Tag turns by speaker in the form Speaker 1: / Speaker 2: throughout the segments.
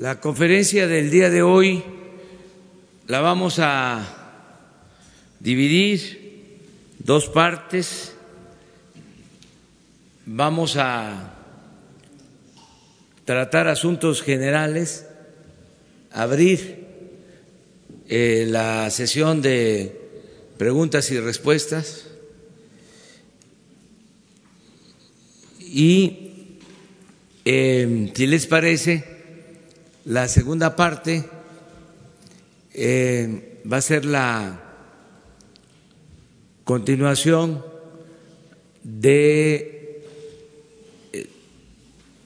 Speaker 1: La conferencia del día de hoy la vamos a dividir dos partes. Vamos a tratar asuntos generales, abrir eh, la sesión de preguntas y respuestas y, eh, si les parece, la segunda parte eh, va a ser la continuación de eh,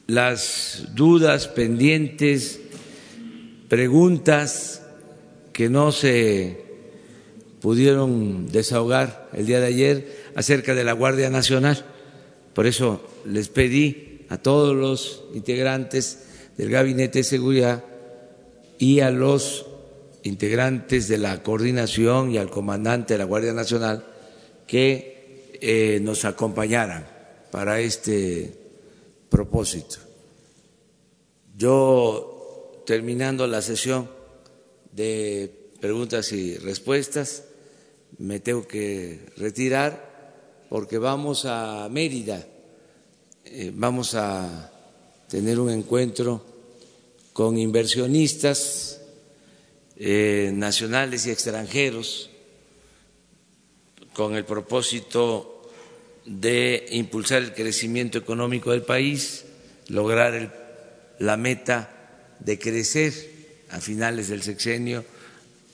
Speaker 1: las dudas pendientes, preguntas que no se pudieron desahogar el día de ayer acerca de la Guardia Nacional. Por eso les pedí a todos los integrantes del Gabinete de Seguridad y a los integrantes de la coordinación y al comandante de la Guardia Nacional que eh, nos acompañaran para este propósito. Yo, terminando la sesión de preguntas y respuestas, me tengo que retirar porque vamos a Mérida, eh, vamos a tener un encuentro con inversionistas eh, nacionales y extranjeros con el propósito de impulsar el crecimiento económico del país, lograr la meta de crecer a finales del sexenio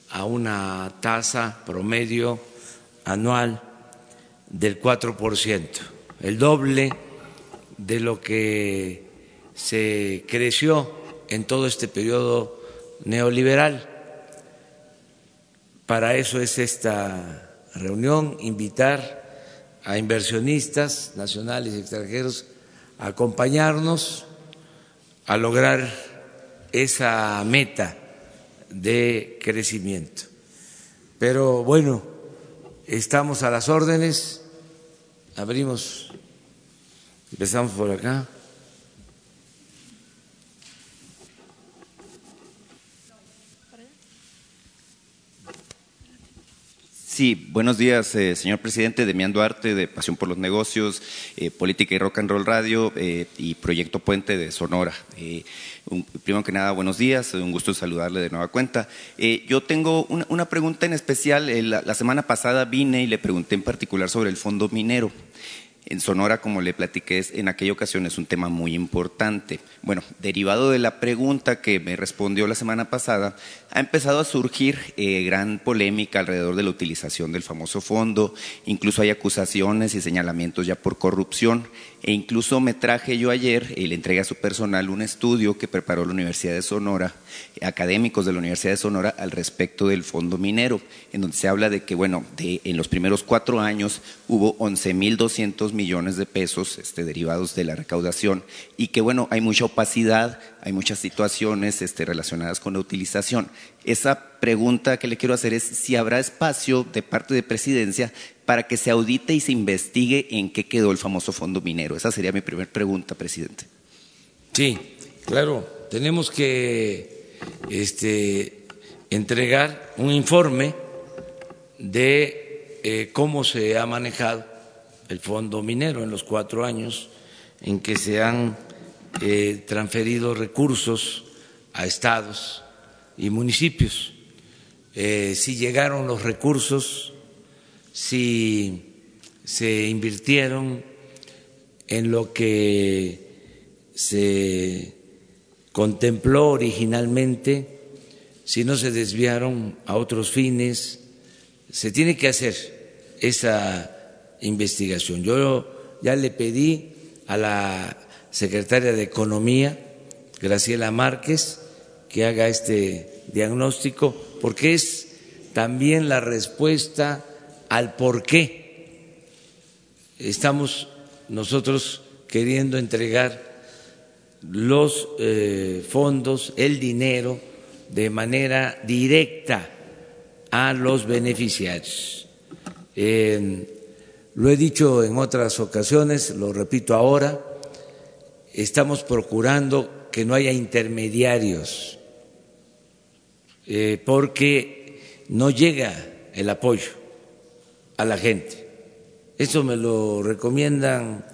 Speaker 1: a una tasa promedio anual del 4%, el doble de lo que se creció en todo este periodo neoliberal. Para eso es esta reunión, invitar a inversionistas nacionales y extranjeros a acompañarnos a lograr esa meta de crecimiento. Pero bueno, estamos a las órdenes, abrimos, empezamos por acá.
Speaker 2: Sí, buenos días, eh, señor presidente. Demián Duarte, de Pasión por los Negocios, eh, Política y Rock and Roll Radio eh, y Proyecto Puente de Sonora. primero que nada, buenos días. Un gusto saludarle de nueva cuenta. yo tengo una, pregunta en especial. la semana pasada vine y le pregunté en particular sobre el fondo minero. En Sonora, como le platiqué en aquella ocasión, es un tema muy importante. Bueno, derivado de la pregunta que me respondió la semana pasada, ha empezado a surgir eh, gran polémica alrededor de la utilización del famoso fondo. Incluso hay acusaciones y señalamientos ya por corrupción. E incluso me traje yo ayer y le entregué a su personal un estudio que preparó la Universidad de Sonora, académicos de la Universidad de Sonora, al respecto del fondo minero, en donde se habla de que, bueno, de, en los primeros cuatro años hubo 11.200 millones de pesos este, derivados de la recaudación y que, bueno, hay mucha opacidad, hay muchas situaciones este, relacionadas con la utilización. Esa pregunta que le quiero hacer es si habrá espacio de parte de presidencia para que se audite y se investigue en qué quedó el famoso fondo minero. Esa sería mi primera pregunta, presidente.
Speaker 1: Sí, claro, tenemos que este, entregar un informe de eh, cómo se ha manejado el fondo minero en los cuatro años en que se han eh, transferido recursos a estados y municipios. Eh, si llegaron los recursos, si se invirtieron en lo que se contempló originalmente, si no se desviaron a otros fines, se tiene que hacer esa investigación. Yo ya le pedí a la secretaria de Economía Graciela Márquez que haga este diagnóstico, porque es también la respuesta al por qué estamos nosotros queriendo entregar los eh, fondos, el dinero, de manera directa a los beneficiarios. lo he dicho en otras ocasiones, lo repito ahora, estamos procurando que no haya intermediarios, eh, porque no llega el apoyo a la gente. Eso me lo recomiendan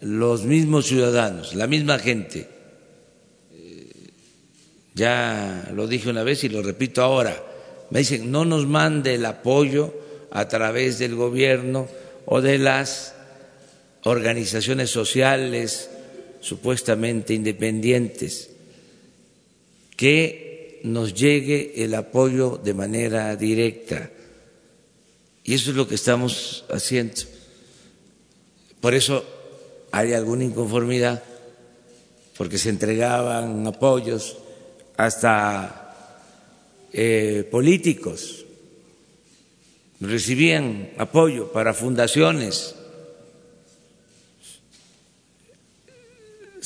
Speaker 1: los mismos ciudadanos, la misma gente. Eh, ya lo dije una vez y lo repito ahora. Me dicen, no nos mande el apoyo a través del gobierno o de las organizaciones sociales supuestamente independientes, que nos llegue el apoyo de manera directa. Y eso es lo que estamos haciendo. Por eso hay alguna inconformidad porque se entregaban apoyos hasta eh, políticos, recibían apoyo para fundaciones,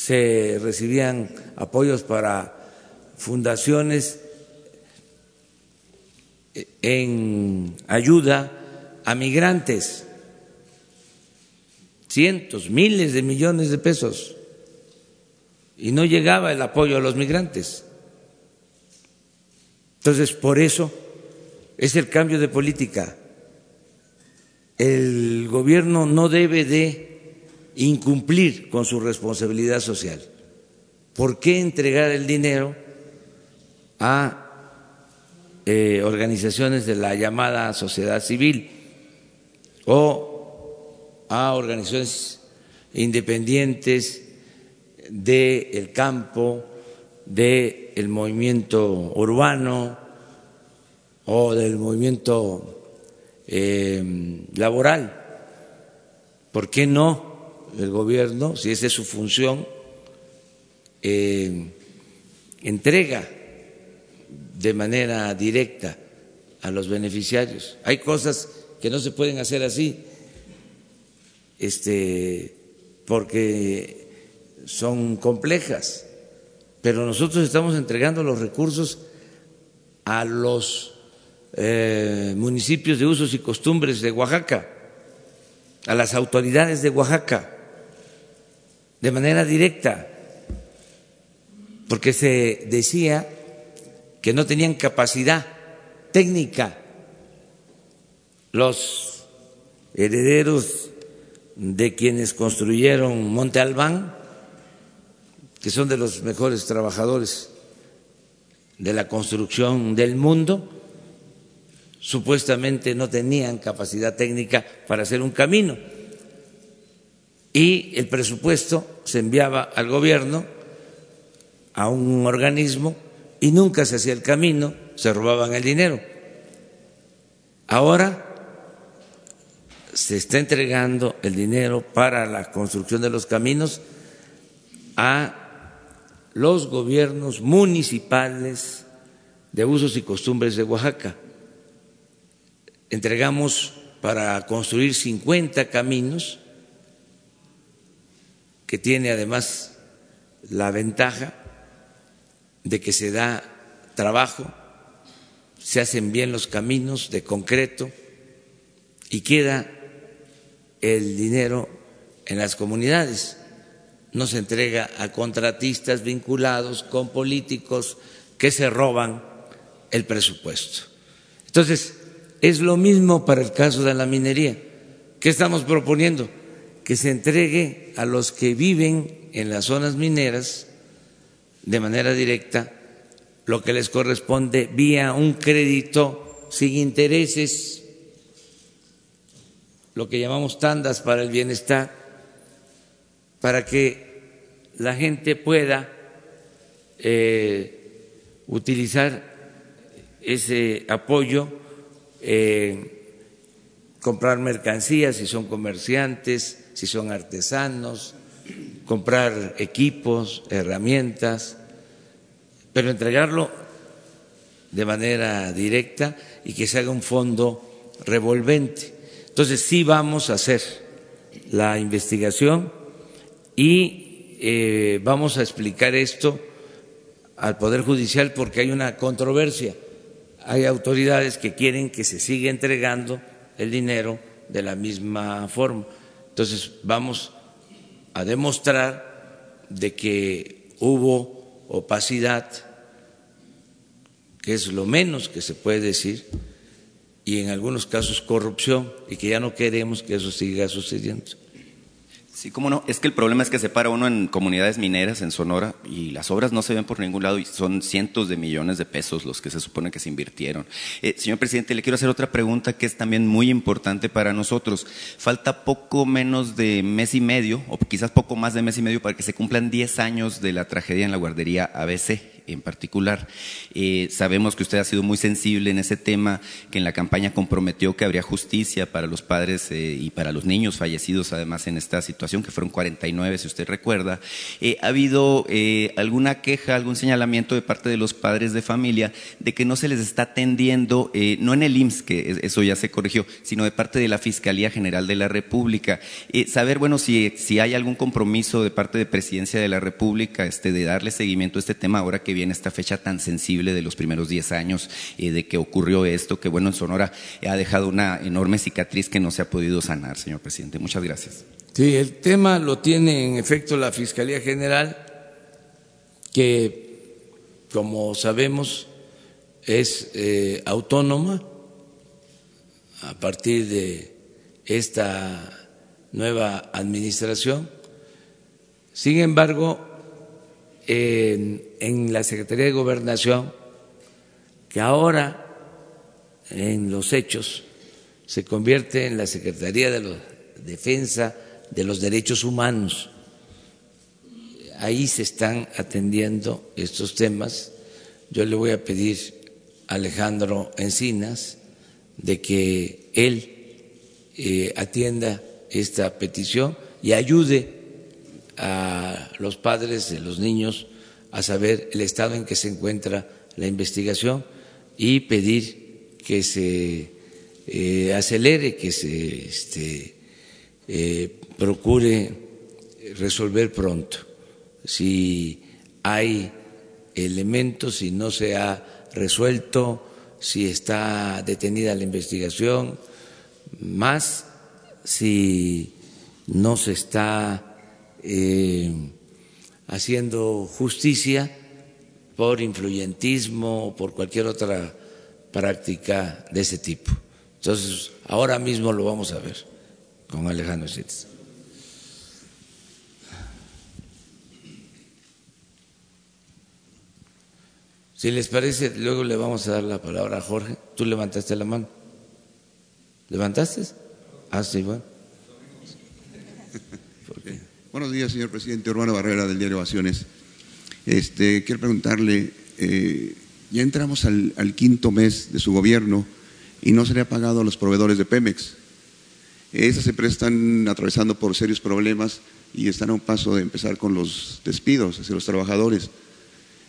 Speaker 1: se recibían apoyos para fundaciones en ayuda a migrantes cientos, miles de millones de pesos y no llegaba el apoyo a los migrantes. Entonces, por eso es el cambio de política. El gobierno no debe de incumplir con su responsabilidad social. ¿Por qué entregar el dinero a eh, organizaciones de la llamada sociedad civil o a organizaciones independientes del campo, del movimiento urbano o del movimiento eh, laboral. ¿Por qué no el gobierno, si esa es su función, eh, entrega de manera directa a los beneficiarios? Hay cosas que no se pueden hacer así este, porque son complejas, pero nosotros estamos entregando los recursos a los eh, municipios de usos y costumbres de Oaxaca, a las autoridades de Oaxaca, de manera directa, porque se decía que no tenían capacidad técnica los herederos de quienes construyeron Monte Albán, que son de los mejores trabajadores de la construcción del mundo, supuestamente no tenían capacidad técnica para hacer un camino. Y el presupuesto se enviaba al gobierno, a un organismo, y nunca se hacía el camino, se robaban el dinero. Ahora se está entregando el dinero para la construcción de los caminos a los gobiernos municipales de usos y costumbres de Oaxaca. Entregamos para construir 50 caminos, que tiene además la ventaja de que se da trabajo, se hacen bien los caminos de concreto y queda el dinero en las comunidades, no se entrega a contratistas vinculados con políticos que se roban el presupuesto. Entonces, es lo mismo para el caso de la minería. ¿Qué estamos proponiendo? Que se entregue a los que viven en las zonas mineras de manera directa lo que les corresponde vía un crédito sin intereses lo que llamamos tandas para el bienestar, para que la gente pueda eh, utilizar ese apoyo, eh, comprar mercancías si son comerciantes, si son artesanos, comprar equipos, herramientas, pero entregarlo de manera directa y que se haga un fondo revolvente. Entonces sí vamos a hacer la investigación y eh, vamos a explicar esto al Poder Judicial porque hay una controversia. Hay autoridades que quieren que se siga entregando el dinero de la misma forma. Entonces vamos a demostrar de que hubo opacidad, que es lo menos que se puede decir, y en algunos casos corrupción, y que ya no queremos que eso siga sucediendo.
Speaker 2: Sí, cómo no. Es que el problema es que se para uno en comunidades mineras en Sonora y las obras no se ven por ningún lado y son cientos de millones de pesos los que se supone que se invirtieron. Eh, señor presidente, le quiero hacer otra pregunta que es también muy importante para nosotros. Falta poco menos de mes y medio, o quizás poco más de mes y medio, para que se cumplan 10 años de la tragedia en la guardería ABC en particular. Eh, sabemos que usted ha sido muy sensible en ese tema, que en la campaña comprometió que habría justicia para los padres eh, y para los niños fallecidos, además en esta situación, que fueron 49, si usted recuerda. Eh, ¿Ha habido alguna queja, algún señalamiento de parte de los padres de familia de que no se les está atendiendo, no en el IMSS, que eso ya se corrigió, sino de parte de la Fiscalía General de la República? saber, bueno, si, hay algún compromiso de parte de Presidencia de la República este, de darle seguimiento a este tema ahora que en esta fecha tan sensible de los primeros 10 años eh, de que ocurrió esto, que bueno, en Sonora ha dejado una enorme cicatriz que no se ha podido sanar, señor presidente. Muchas gracias.
Speaker 1: Sí, el tema lo tiene en efecto la Fiscalía General, que como sabemos es eh, autónoma a partir de esta nueva administración. Sin embargo, en, la Secretaría de Gobernación, que ahora en los hechos se convierte en la Secretaría de la Defensa de los Derechos Humanos. Ahí se están atendiendo estos temas. Yo le voy a pedir a Alejandro Encinas de que él eh, atienda esta petición y ayude a los padres de los niños a saber el estado en que se encuentra la investigación y pedir que se eh, acelere, que se este, eh, procure resolver pronto. Si hay elementos, si no se ha resuelto, si está detenida la investigación, más si no se está eh, haciendo justicia por influyentismo o por cualquier otra práctica de ese tipo. Entonces, ahora mismo lo vamos a ver con Alejandro Sitz. Si les parece, luego le vamos a dar la palabra a Jorge. Tú levantaste la mano. ¿Levantaste? Ah, sí, bueno.
Speaker 3: Buenos días, señor presidente. Urbano Barrera, del diario Ovaciones. Este, quiero preguntarle, eh, ya entramos al, quinto mes de su gobierno y no se le ha pagado a los proveedores de Pemex. Esas empresas están atravesando por serios problemas y están a un paso de empezar con los despidos hacia los trabajadores.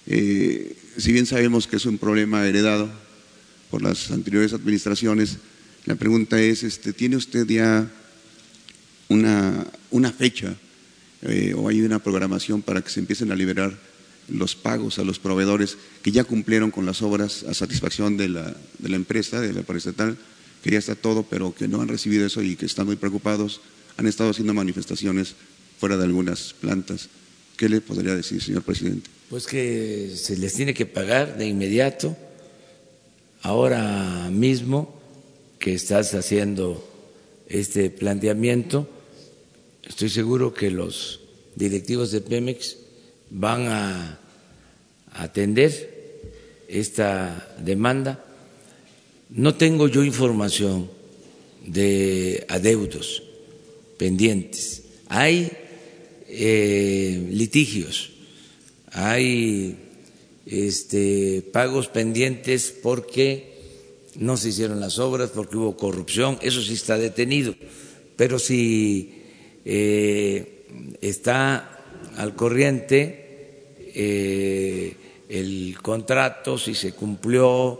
Speaker 3: Eh, si bien sabemos que es un problema heredado por las anteriores administraciones, la pregunta es, este, ¿tiene usted ya una, una fecha eh, o hay una programación para que se empiecen a liberar los pagos a los proveedores que ya cumplieron con las obras a satisfacción de la, de la empresa, de la estatal, que ya está todo, pero que no han recibido eso y que están muy preocupados, han estado haciendo manifestaciones fuera de algunas plantas. ¿Qué le podría decir, señor presidente?
Speaker 1: Pues que se les tiene que pagar de inmediato, ahora mismo que estás haciendo este planteamiento Estoy seguro que los directivos de Pemex van a atender esta demanda. No tengo yo información de adeudos pendientes. Hay eh, litigios, hay este, pagos pendientes porque no se hicieron las obras, porque hubo corrupción, eso sí está detenido. Pero si eh, está al corriente eh, el contrato, si se cumplió,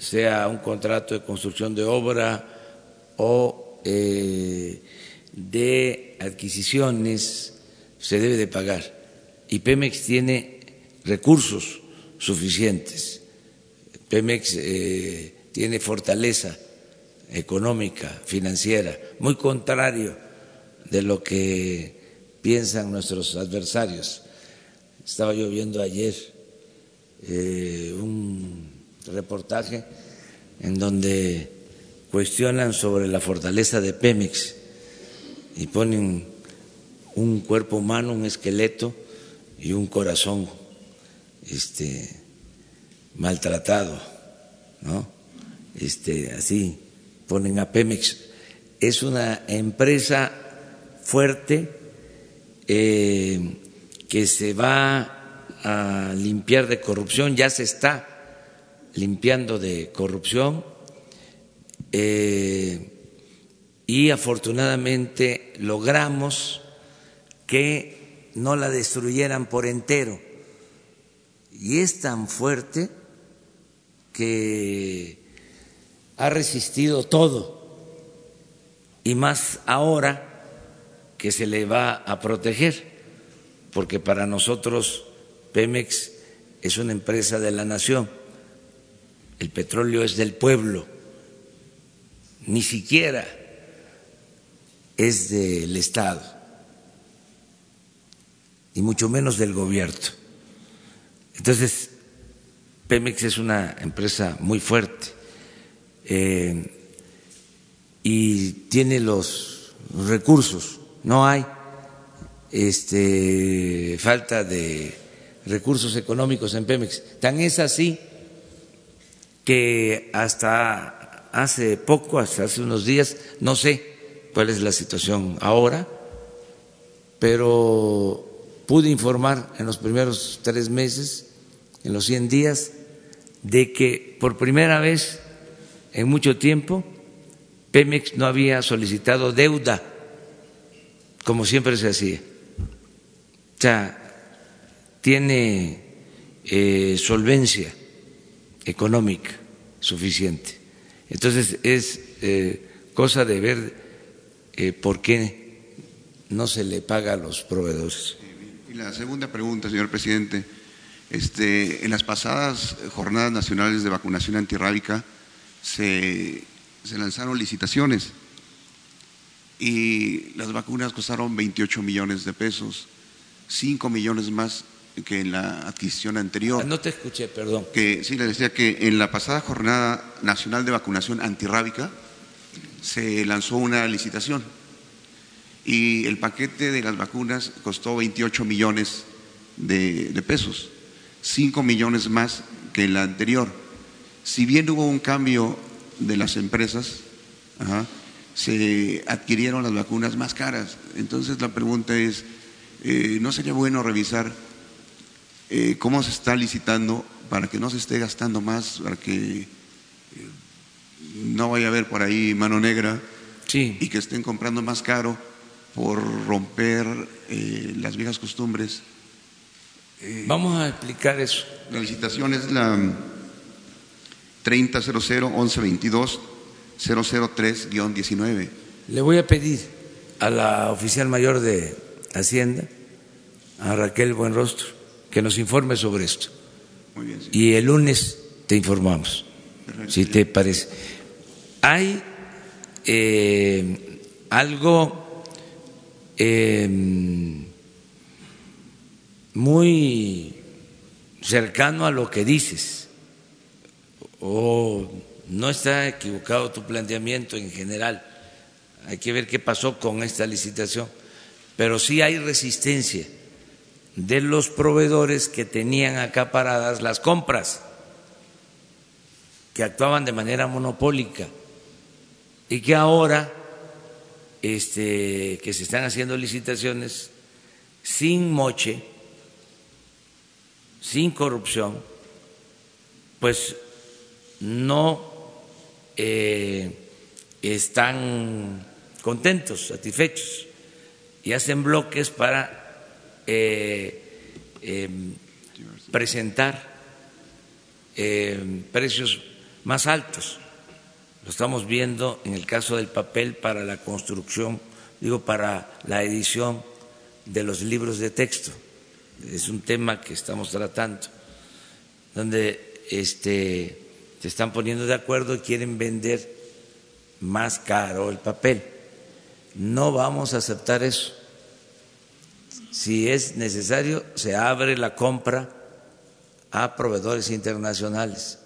Speaker 1: sea un contrato de construcción de obra o eh, de adquisiciones, se debe de pagar. Y Pemex tiene recursos suficientes. Pemex tiene fortaleza económica, financiera, muy contrario de lo que piensan nuestros adversarios. Estaba yo viendo ayer eh, un reportaje en donde cuestionan sobre la fortaleza de Pemex y ponen un cuerpo humano, un esqueleto y un corazón este, maltratado, ¿no? Este, así ponen a Pemex. Es una empresa fuerte eh, que se va a limpiar de corrupción, ya se está limpiando de corrupción eh, y afortunadamente logramos que no la destruyeran por entero. Y es tan fuerte que ha resistido todo y más ahora que se le va a proteger, porque para nosotros Pemex es una empresa de la nación, el petróleo es del pueblo, ni siquiera es del Estado, y mucho menos del gobierno. Entonces, Pemex es una empresa muy fuerte eh, y tiene los recursos, no hay este, falta de recursos económicos en Pemex. Tan es así que hasta hace poco, hasta hace unos días, no sé cuál es la situación ahora, pero pude informar en los primeros tres meses, en los 100 días, de que por primera vez en mucho tiempo Pemex no había solicitado deuda, como siempre se hacía. O sea, tiene eh, solvencia económica suficiente. Entonces es eh, cosa de ver eh, por qué no se le paga a los proveedores.
Speaker 3: Y la segunda pregunta, señor presidente. Este, en las pasadas jornadas nacionales de vacunación antirrábica, se, lanzaron licitaciones y las vacunas costaron 28 millones de pesos, 5 millones más que en la adquisición anterior.
Speaker 1: No te escuché, perdón.
Speaker 3: Que sí, le decía que en la pasada jornada nacional de vacunación antirrábica se lanzó una licitación y el paquete de las vacunas costó 28 millones de, de pesos, 5 millones más que en la anterior si bien hubo un cambio de las empresas, se adquirieron las vacunas más caras. Entonces la pregunta es, eh, ¿no sería bueno revisar eh, cómo se está licitando para que no se esté gastando más, para que eh, no vaya a haber por ahí mano negra y que estén comprando más caro por romper las viejas costumbres?
Speaker 1: Vamos a explicar eso.
Speaker 3: La licitación es la 3000 1122 003-19.
Speaker 1: Le voy a pedir a la oficial mayor de Hacienda, a Raquel Buenrostro, que nos informe sobre esto.
Speaker 3: Muy bien,
Speaker 1: Y el lunes te informamos, si te parece. Hay eh, algo eh, muy cercano a lo que dices o no está equivocado tu planteamiento en general. Hay que ver qué pasó con esta licitación. Pero sí hay resistencia de los proveedores que tenían acaparadas las compras, que actuaban de manera monopólica y que ahora este, que se están haciendo licitaciones sin moche, sin corrupción, pues no eh, están contentos, satisfechos y hacen bloques para eh, em, presentar eh, precios más altos. Lo estamos viendo en el caso del papel para la construcción, digo, para la edición de los libros de texto. Es un tema que estamos tratando, donde este, están poniendo de acuerdo y quieren vender más caro el papel. No vamos a aceptar eso. Si es necesario, se abre la compra a proveedores internacionales.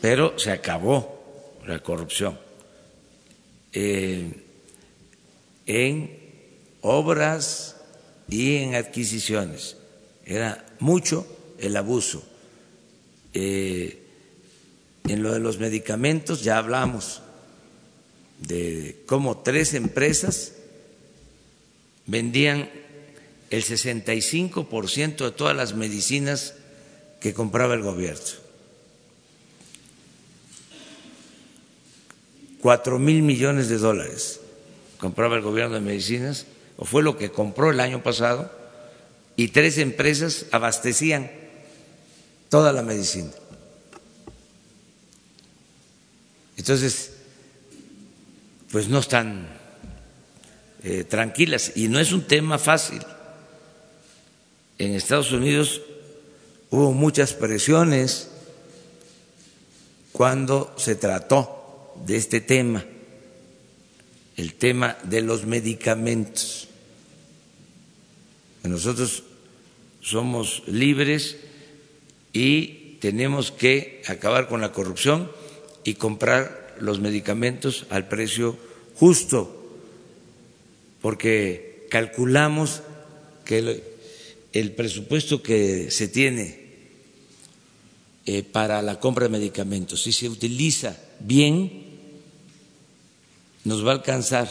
Speaker 1: Pero se acabó la corrupción eh, en obras y en adquisiciones. Era mucho el abuso. Eh, en lo de los medicamentos ya hablamos de cómo tres empresas vendían el 65% de todas las medicinas que compraba el gobierno. Cuatro mil millones de dólares compraba el gobierno de medicinas, o fue lo que compró el año pasado, y tres empresas abastecían toda la medicina. Entonces, pues no están eh, tranquilas y no es un tema fácil en Estados Unidos hubo muchas presiones cuando se trató de este tema, el tema de los medicamentos. Nosotros somos libres y tenemos que acabar con la corrupción y comprar los medicamentos al precio justo, porque calculamos que el presupuesto que se tiene eh, para la compra de medicamentos, si se utiliza bien, nos va a alcanzar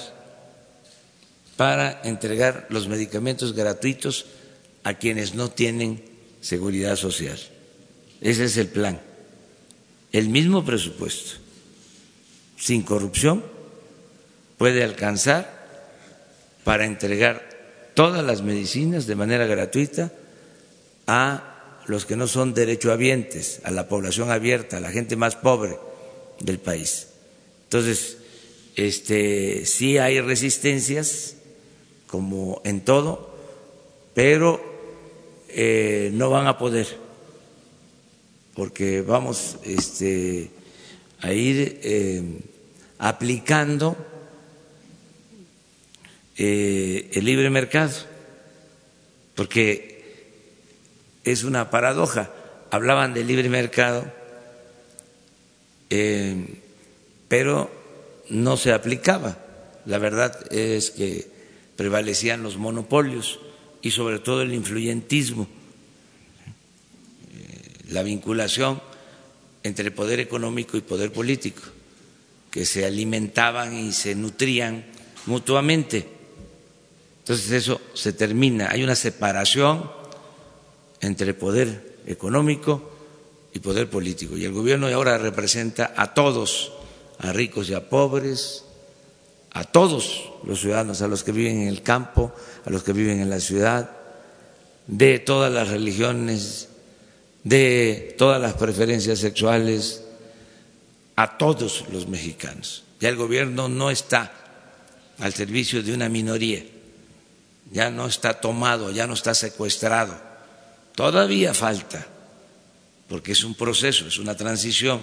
Speaker 1: para entregar los medicamentos gratuitos a quienes no tienen seguridad social. Ese es el plan. El mismo presupuesto, sin corrupción, puede alcanzar para entregar todas las medicinas de manera gratuita a los que no son derechohabientes, a la población abierta, a la gente más pobre del país. Entonces, este, sí hay resistencias, como en todo, pero eh, no van a poder, porque vamos este, a ir eh, aplicando eh, el libre mercado, porque es una paradoja. Hablaban del libre mercado, eh, pero no se aplicaba. La verdad es que prevalecían los monopolios y sobre todo el influyentismo, la vinculación entre poder económico y poder político, que se alimentaban y se nutrían mutuamente. Entonces eso se termina, hay una separación entre poder económico y poder político. Y el gobierno ahora representa a todos, a ricos y a pobres, a todos los ciudadanos, a los que viven en el campo, a los que viven en la ciudad, de todas las religiones, de todas las preferencias sexuales, a todos los mexicanos. Ya el gobierno no está al servicio de una minoría ya no está tomado, ya no está secuestrado. Todavía falta, porque es un proceso, es una transición.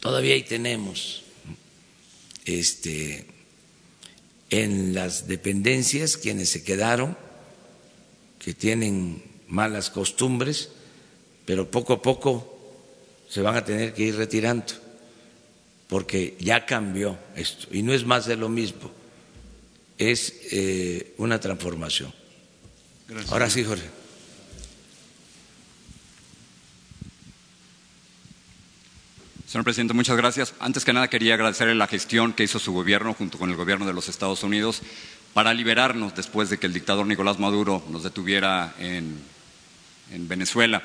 Speaker 1: Todavía ahí tenemos este, en las dependencias quienes se quedaron, que tienen malas costumbres, pero poco a poco se van a tener que ir retirando, porque ya cambió esto y no es más de lo mismo es eh, una transformación. Ahora sí, Jorge.
Speaker 4: Señor presidente, muchas gracias. Antes que nada quería agradecerle la gestión que hizo su gobierno junto con el gobierno de los Estados Unidos para liberarnos después de que el dictador Nicolás Maduro nos detuviera en, en Venezuela.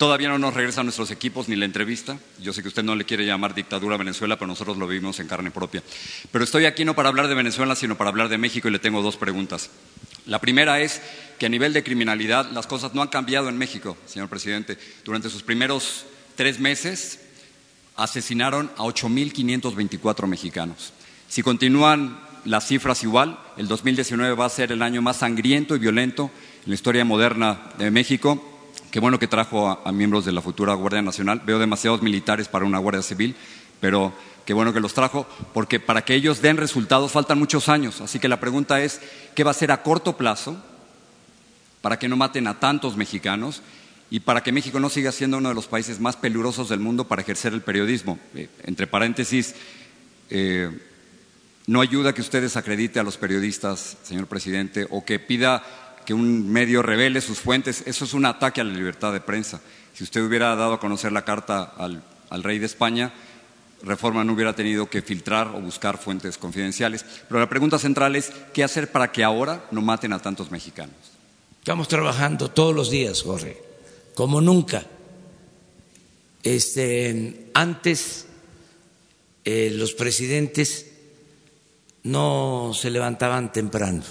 Speaker 4: Todavía no nos regresan nuestros equipos ni la entrevista. Yo sé que usted no le quiere llamar dictadura a Venezuela, pero nosotros lo vivimos en carne propia. Pero estoy aquí no para hablar de Venezuela, sino para hablar de México y le tengo dos preguntas. La primera es que a nivel de criminalidad las cosas no han cambiado en México, señor presidente. Durante sus primeros tres meses asesinaron a 8.524 mexicanos. Si continúan las cifras igual, el 2019 va a ser el año más sangriento y violento en la historia moderna de México. Qué bueno que trajo a, miembros de la futura Guardia Nacional. Veo demasiados militares para una Guardia Civil, pero qué bueno que los trajo, porque para que ellos den resultados faltan muchos años. Así que la pregunta es, ¿qué va a hacer a corto plazo para que no maten a tantos mexicanos y para que México no siga siendo uno de los países más peligrosos del mundo para ejercer el periodismo? Eh, entre paréntesis, eh, no ayuda que usted desacredite a los periodistas, señor presidente, o que pida que un medio revele sus fuentes. Eso es un ataque a la libertad de prensa. Si usted hubiera dado a conocer la carta al, al rey de España, Reforma no hubiera tenido que filtrar o buscar fuentes confidenciales. Pero la pregunta central es, ¿qué hacer para que ahora no maten a tantos mexicanos?
Speaker 1: Estamos trabajando todos los días, Jorge, como nunca. Este, antes eh, los presidentes no se levantaban temprano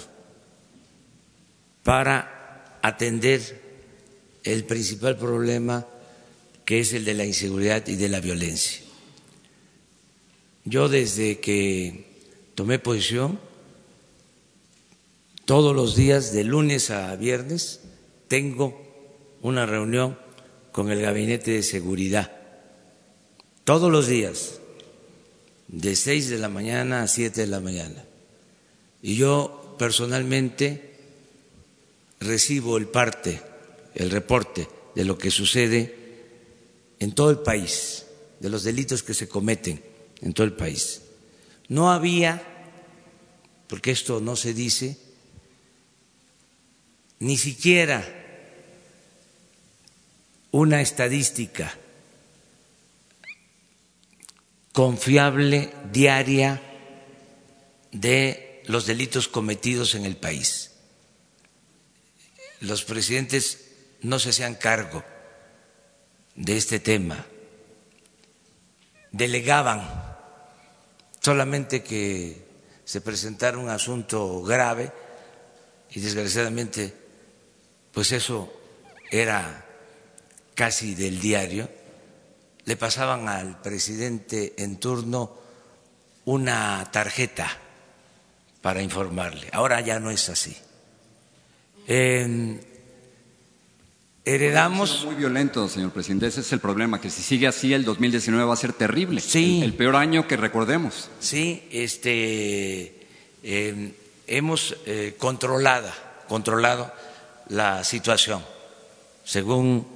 Speaker 1: para atender el principal problema que es el de la inseguridad y de la violencia. Yo desde que tomé posición, todos los días, de lunes a viernes, tengo una reunión con el Gabinete de Seguridad. Todos los días, de seis de la mañana a siete de la mañana. Y yo personalmente recibo el parte, el reporte de lo que sucede en todo el país, de los delitos que se cometen en todo el país. No había, porque esto no se dice, ni siquiera una estadística confiable diaria de los delitos cometidos en el país. Los presidentes no se hacían cargo de este tema, delegaban solamente que se presentara un asunto grave y desgraciadamente pues eso era casi del diario, le pasaban al presidente en turno una tarjeta para informarle. Ahora ya no es así. Eh, heredamos.
Speaker 4: Muy violento, señor presidente. Ese es el problema, que si sigue así, el 2019 va a ser terrible.
Speaker 1: Sí.
Speaker 4: El, el peor año que recordemos.
Speaker 1: Sí, este, eh, hemos eh, controlada, controlado la situación, según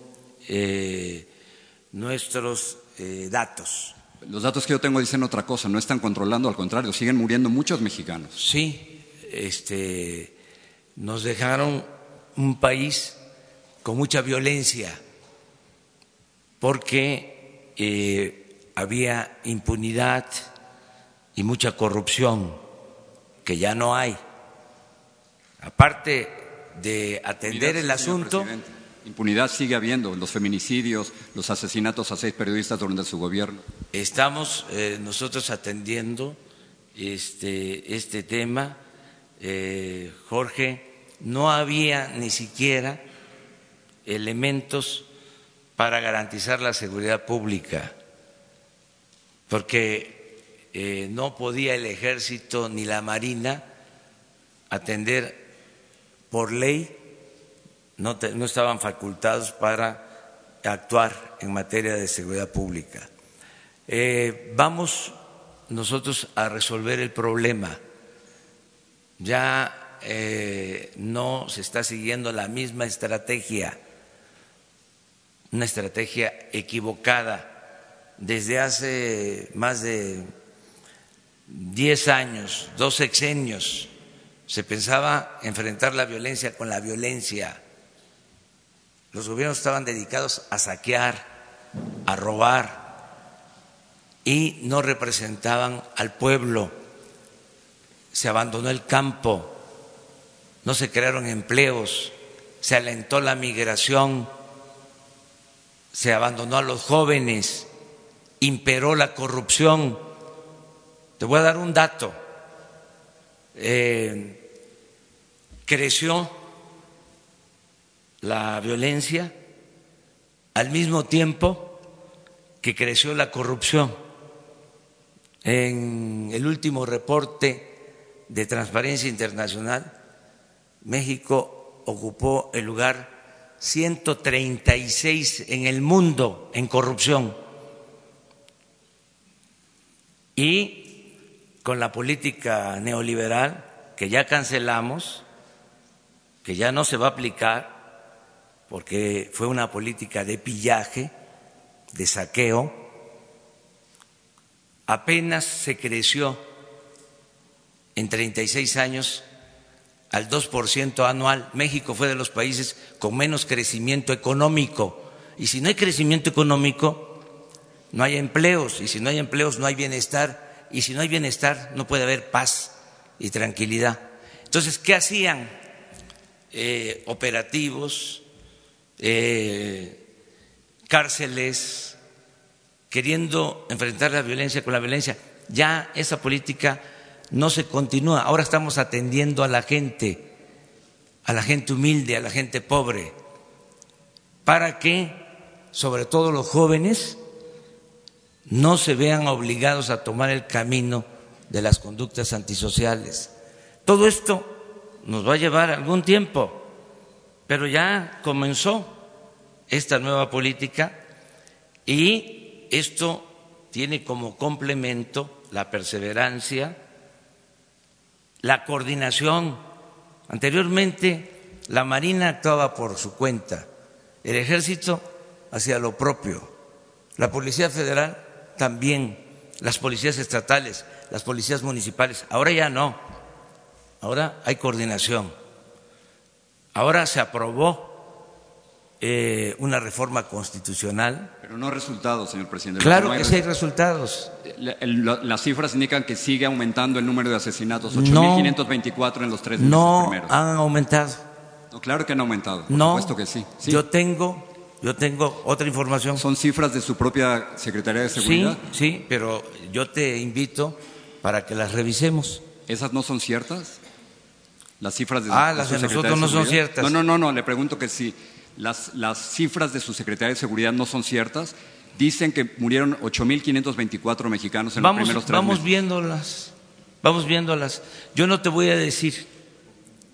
Speaker 1: eh, nuestros eh, datos.
Speaker 4: Los datos que yo tengo dicen otra cosa, no están controlando, al contrario, siguen muriendo muchos mexicanos.
Speaker 1: Sí, este, nos dejaron un país con mucha violencia, porque eh, había impunidad y mucha corrupción, que ya no hay. Aparte de atender el asunto,
Speaker 4: presidente. Impunidad sigue habiendo, los feminicidios, los asesinatos a seis periodistas durante su gobierno.
Speaker 1: estamos eh, nosotros atendiendo este, este tema. Eh, Jorge, no había ni siquiera elementos para garantizar la seguridad pública, porque eh, no podía el ejército ni la marina atender por ley, no, estaban facultados para actuar en materia de seguridad pública. Eh, vamos nosotros a resolver el problema. Ya eh, no se está siguiendo la misma estrategia, una estrategia equivocada. Desde hace más de 10 años, dos sexenios, se pensaba enfrentar la violencia con la violencia. Los gobiernos estaban dedicados a saquear, a robar y no representaban al pueblo. Se abandonó el campo, no se crearon empleos, se alentó la migración, se abandonó a los jóvenes, imperó la corrupción. Te voy a dar un dato. Eh, creció la violencia al mismo tiempo que creció la corrupción. En el último reporte de Transparencia Internacional, México ocupó el lugar 136 en el mundo en corrupción. Y con la política neoliberal que ya cancelamos, que ya no se va a aplicar, porque fue una política de pillaje, de saqueo, apenas se creció en 36 años al 2% anual. México fue de los países con menos crecimiento económico. Y si no hay crecimiento económico, no hay empleos. Y si no hay empleos, no hay bienestar. Y si no hay bienestar, no puede haber paz y tranquilidad. Entonces, ¿qué hacían? Eh, operativos, eh, cárceles, queriendo enfrentar la violencia con la violencia. Ya esa política no se continúa. Ahora estamos atendiendo a la gente, a la gente humilde, a la gente pobre, para que, sobre todo los jóvenes, no se vean obligados a tomar el camino de las conductas antisociales. Todo esto nos va a llevar algún tiempo pero ya comenzó esta nueva política y esto tiene como complemento la perseverancia, la coordinación. Anteriormente la Marina actuaba por su cuenta, el ejército hacía lo propio, la Policía Federal también, las policías estatales, las policías municipales. Ahora ya no, ahora hay coordinación Ahora se aprobó eh, una reforma constitucional.
Speaker 4: Pero no resultados, señor presidente.
Speaker 1: Claro que sí hay resultados.
Speaker 4: las cifras indican que sigue aumentando el número de asesinatos, 8.524 en los tres meses
Speaker 1: no han aumentado.
Speaker 4: No, claro que han aumentado, por
Speaker 1: no,
Speaker 4: supuesto que sí.
Speaker 1: Yo tengo, yo tengo otra información.
Speaker 4: ¿Son cifras de su propia Secretaría de Seguridad?
Speaker 1: Sí, sí, pero yo te invito para que las revisemos.
Speaker 4: ¿Esas no son ciertas? Las cifras de
Speaker 1: Ah, las de, nosotros no son ciertas.
Speaker 4: No, no, no, no, le pregunto que si las, las cifras de su Secretaría de Seguridad no son ciertas. Dicen que murieron 8.524 mexicanos en
Speaker 1: vamos,
Speaker 4: los primeros tres
Speaker 1: Vamos viéndolas, vamos viéndolas. Yo no te voy a decir,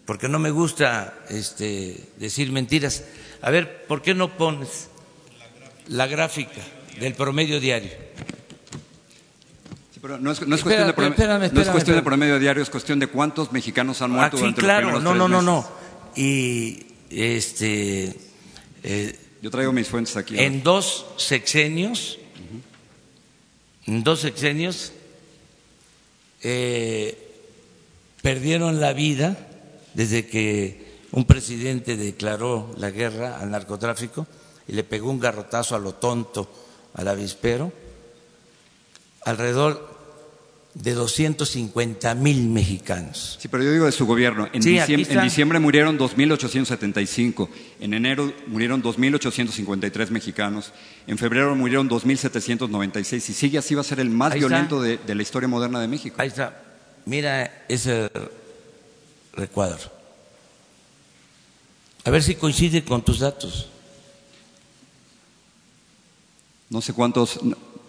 Speaker 1: porque no me gusta este, decir mentiras. A ver, ¿por qué no pones la gráfica del promedio diario?
Speaker 4: pero no es, cuestión, de, promedio, diario, es cuestión de cuántos mexicanos han muerto
Speaker 1: ah, sí, claro, no, no, no, no. Y este.
Speaker 4: Eh, Yo traigo mis fuentes aquí.
Speaker 1: En dos sexenios, en dos sexenios, eh, perdieron la vida desde que un presidente declaró la guerra al narcotráfico y le pegó un garrotazo a lo tonto al avispero alrededor de 250 mil mexicanos.
Speaker 4: Sí, pero yo digo de su gobierno. En, diciembre, en diciembre, murieron 2.875, en enero murieron 2.853 mexicanos, en febrero murieron 2.796 y sigue así va a ser el más violento de, de, la historia moderna de México.
Speaker 1: Ahí está. Mira ese recuadro. A ver si coincide con tus datos.
Speaker 4: No sé cuántos,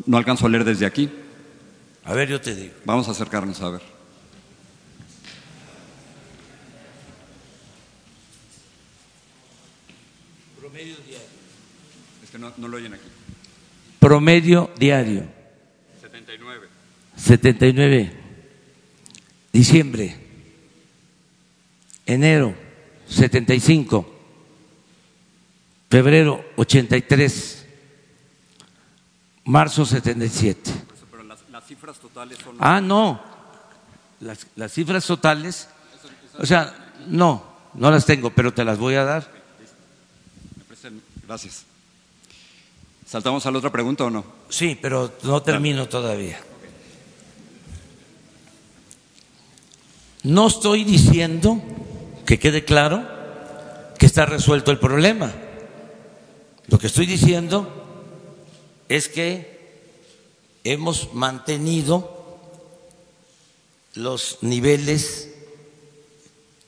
Speaker 4: no alcanzo a leer desde aquí.
Speaker 1: A ver, yo te digo.
Speaker 4: Vamos a acercarnos a ver.
Speaker 1: Promedio diario.
Speaker 4: Es que no, no lo oyen aquí.
Speaker 1: Promedio diario.
Speaker 4: 79.
Speaker 1: 79. Diciembre. Enero. 75. Febrero. 83. Marzo. 77
Speaker 4: cifras totales son...
Speaker 1: Ah, no. Las, las cifras totales, o sea, no, no las tengo, pero te las voy a dar.
Speaker 4: Gracias. ¿Saltamos a la otra pregunta o no?
Speaker 1: Sí, pero no termino todavía. No estoy diciendo, que quede claro, que está resuelto el problema. Lo que estoy diciendo es que hemos mantenido los niveles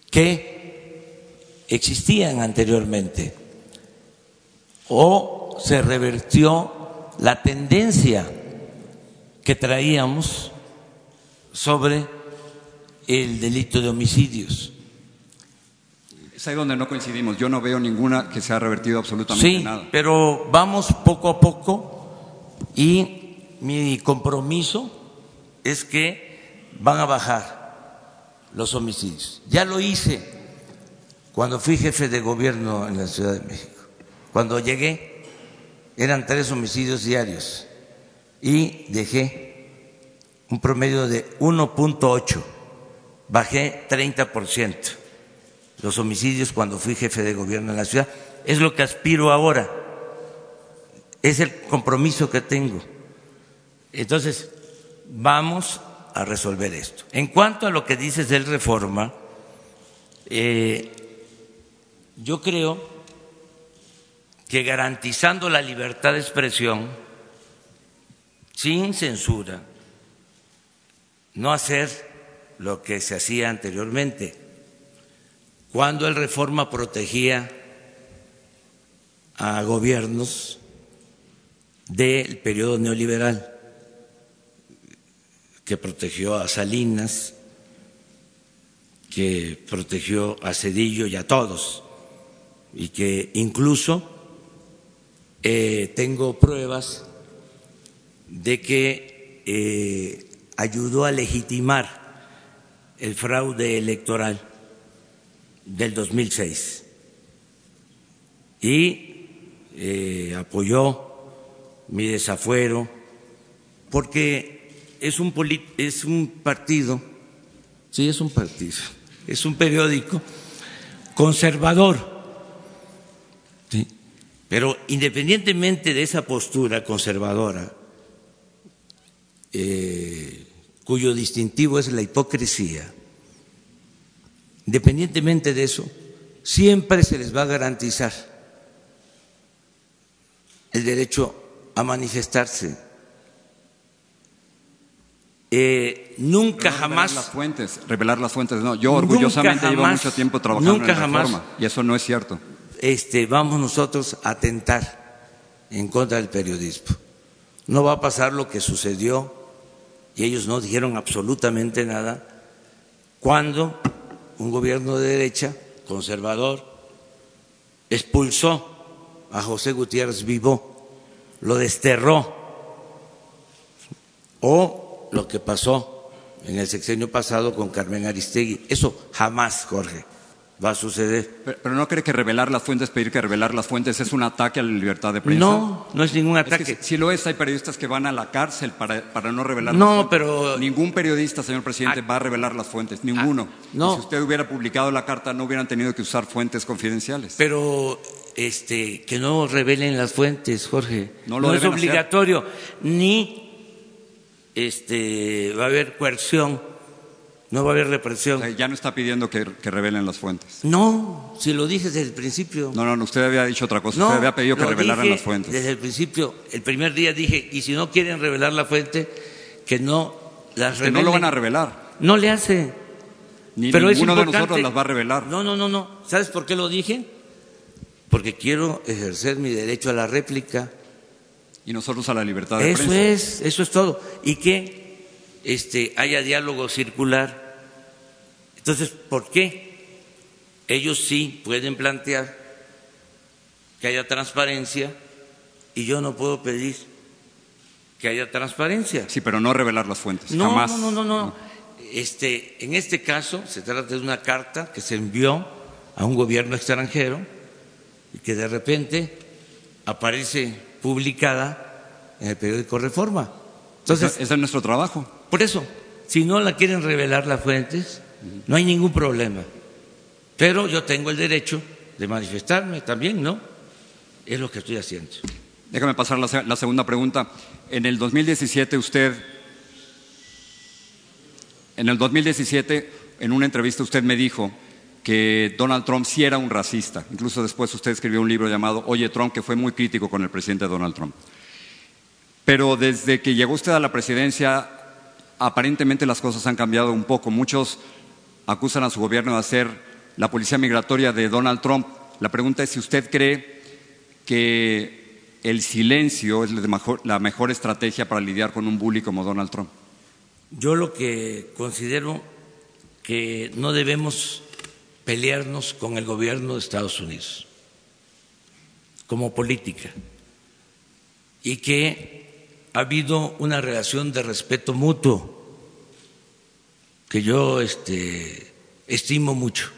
Speaker 1: que existían anteriormente o se revertió la tendencia que traíamos sobre el delito de homicidios.
Speaker 4: Es ahí donde no coincidimos. Yo no veo ninguna que se ha revertido absolutamente
Speaker 1: Sí,
Speaker 4: nada.
Speaker 1: pero vamos poco a poco y mi compromiso es que van a bajar los homicidios. Ya lo hice cuando fui jefe de gobierno en la Ciudad de México. Cuando llegué eran tres homicidios diarios y dejé un promedio de 1.8, bajé 30% los homicidios cuando fui jefe de gobierno en la ciudad. Es lo que aspiro ahora, es el compromiso que tengo. Entonces, vamos a resolver esto. En cuanto a lo que dices del reforma, eh, yo creo que garantizando la libertad de expresión, sin censura, no hacer lo que se hacía anteriormente, cuando el reforma protegía a gobiernos del periodo neoliberal, que protegió a Salinas, que protegió a Cedillo y a todos, y que incluso eh, tengo pruebas de que eh, ayudó a legitimar el fraude electoral del 2006 y eh, apoyó mi desafuero porque es un, es un partido, sí, es un partido, es un periódico conservador. Sí. Pero independientemente de esa postura conservadora, eh, cuyo distintivo es la hipocresía, independientemente de eso, siempre se les va a garantizar el derecho a manifestarse. Eh, nunca
Speaker 4: no
Speaker 1: jamás
Speaker 4: Revelar las fuentes, revelar las fuentes. No, yo orgullosamente llevo
Speaker 1: jamás,
Speaker 4: mucho tiempo trabajando
Speaker 1: nunca
Speaker 4: en
Speaker 1: jamás.
Speaker 4: reforma y eso no es cierto.
Speaker 1: este, vamos nosotros a atentar en contra del periodismo. No va a pasar lo que sucedió, y ellos no dijeron absolutamente nada, cuando un gobierno de derecha, conservador, expulsó a José Gutiérrez Vivó, lo desterró, o lo que pasó en el sexenio pasado con Carmen Aristegui. Eso jamás, Jorge, va a suceder.
Speaker 4: Pero, pero no cree que revelar las fuentes, pedir que revelar las fuentes es un ataque a la libertad de prensa.
Speaker 1: No, no es ningún
Speaker 4: Es que
Speaker 1: ataque.
Speaker 4: si, lo es, hay periodistas que van a la cárcel para, para no revelar
Speaker 1: No,
Speaker 4: las fuentes.
Speaker 1: pero-
Speaker 4: Ningún periodista, señor presidente,
Speaker 1: Ah.
Speaker 4: va a revelar las fuentes, ninguno.
Speaker 1: no.
Speaker 4: Y si usted hubiera publicado la carta, no hubieran tenido que usar fuentes confidenciales.
Speaker 1: Pero este, que no revelen las fuentes, Jorge.
Speaker 4: No lo
Speaker 1: es
Speaker 4: deben hacer.
Speaker 1: obligatorio, ni este, va a haber coerción, no va a haber
Speaker 4: O
Speaker 1: represión.
Speaker 4: sea, ya no está pidiendo que, que revelen las fuentes.
Speaker 1: No, si lo dije desde el principio.
Speaker 4: No, no, usted había dicho otra cosa.
Speaker 1: No,
Speaker 4: usted había pedido que revelaran las fuentes.
Speaker 1: Desde el principio, el primer día dije, y si no quieren revelar la fuente, que no las
Speaker 4: Que
Speaker 1: revelen.
Speaker 4: no lo van a revelar.
Speaker 1: No le hace.
Speaker 4: Ni
Speaker 1: Pero es
Speaker 4: ninguno de nosotros las va a revelar.
Speaker 1: No, no, no, no. ¿Sabes por qué lo dije? Porque quiero ejercer mi derecho a la réplica.
Speaker 4: Y nosotros a la libertad de
Speaker 1: Eso
Speaker 4: prensa.
Speaker 1: es, eso es todo. Y que este, haya diálogo circular. Entonces, ¿por qué? Ellos sí pueden plantear que haya transparencia y yo no puedo pedir que haya transparencia.
Speaker 4: Sí, pero no revelar las fuentes.
Speaker 1: No,
Speaker 4: Jamás.
Speaker 1: no, no, no, no. Este, en este caso se trata de una carta que se envió a un gobierno extranjero y que de repente aparece publicada en el periódico Reforma. Entonces,
Speaker 4: es nuestro trabajo.
Speaker 1: por eso, si no la quieren revelar las fuentes, no hay ningún problema. Pero yo tengo el derecho de manifestarme también, ¿no? Es lo que estoy haciendo.
Speaker 4: Déjame pasar la, la segunda pregunta. En el 2017 usted, en el 2017, en una entrevista usted me dijo que Donald Trump sí era un racista. Incluso después usted escribió un libro llamado Oye Trump, que fue muy crítico con el presidente Donald Trump. Pero desde que llegó usted a la presidencia, aparentemente las cosas han cambiado un poco. Muchos acusan a su gobierno de hacer la policía migratoria de Donald Trump. La pregunta es si usted cree que el silencio es la mejor, estrategia para lidiar con un bully como Donald Trump.
Speaker 1: Yo lo que considero que no debemos pelearnos con el gobierno de Estados Unidos como política y que ha habido una relación de respeto mutuo que yo este, estimo mucho.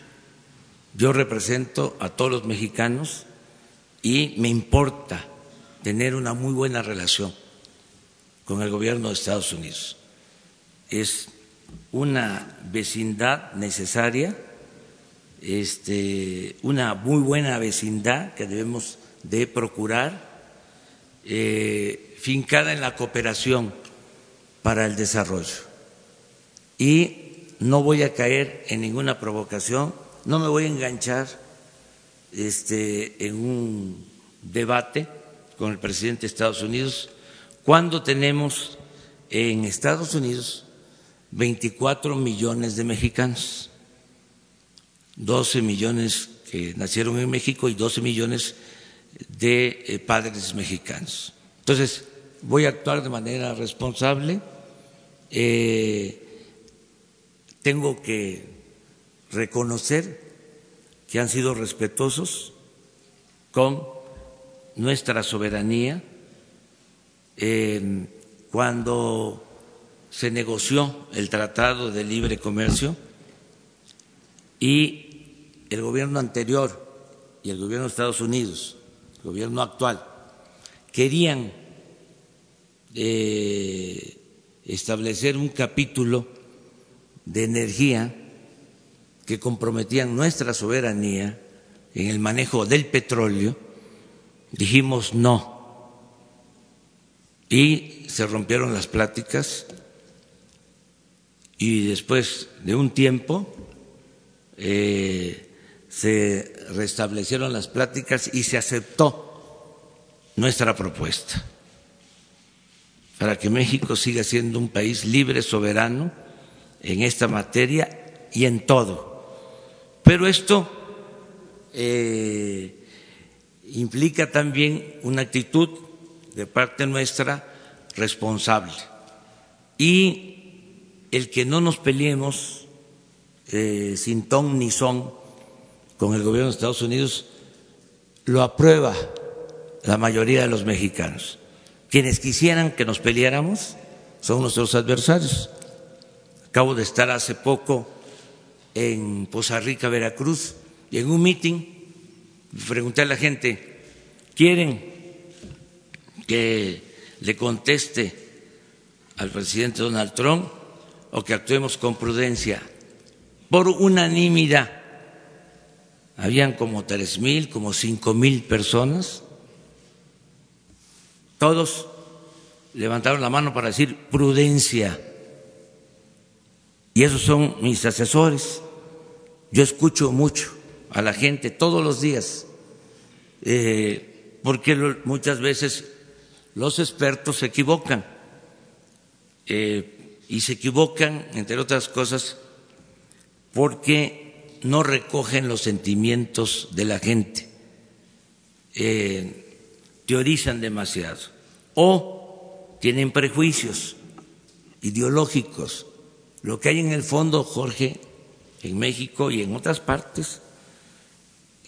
Speaker 1: Yo represento a todos los mexicanos y me importa tener una muy buena relación con el gobierno de Estados Unidos. Es una vecindad necesaria, este, una muy buena vecindad que debemos de procurar, eh, fincada en la cooperación para el desarrollo. Y no voy a caer en ninguna provocación, no me voy a enganchar este, en un debate con el presidente de Estados Unidos cuando tenemos en Estados Unidos 24 millones de mexicanos, 12 millones que nacieron en México y 12 millones de eh, padres mexicanos. Entonces, voy a actuar de manera responsable. Eh, tengo que reconocer que han sido respetuosos con nuestra soberanía. Eh, cuando se negoció el Tratado de Libre Comercio y el gobierno anterior y el gobierno de Estados Unidos gobierno actual, querían eh, establecer un capítulo de energía que comprometían nuestra soberanía en el manejo del petróleo, dijimos no. Y se rompieron las pláticas y después de un tiempo eh, se restablecieron las pláticas y se aceptó nuestra propuesta para que México siga siendo un país libre, soberano en esta materia y en todo. Pero esto eh, implica también una actitud de parte nuestra responsable y el que no nos peleemos eh, sin ton ni son con el gobierno de Estados Unidos lo aprueba la mayoría de los mexicanos. Quienes quisieran que nos peleáramos son nuestros adversarios. Acabo de estar hace poco en Poza Rica, Veracruz, y en un meeting pregunté a la gente, ¿quieren que le conteste al presidente Donald Trump o que actuemos con prudencia? Por unanimidad habían como tres mil, como cinco mil personas, todos levantaron la mano para decir prudencia. Y esos son mis asesores. Yo escucho mucho a la gente todos los días, eh, porque muchas veces los expertos se equivocan. Eh, y se equivocan, entre otras cosas, porque no recogen los sentimientos de la gente, eh, teorizan demasiado. O tienen prejuicios ideológicos. Lo que hay en el fondo, Jorge, en México y en otras partes,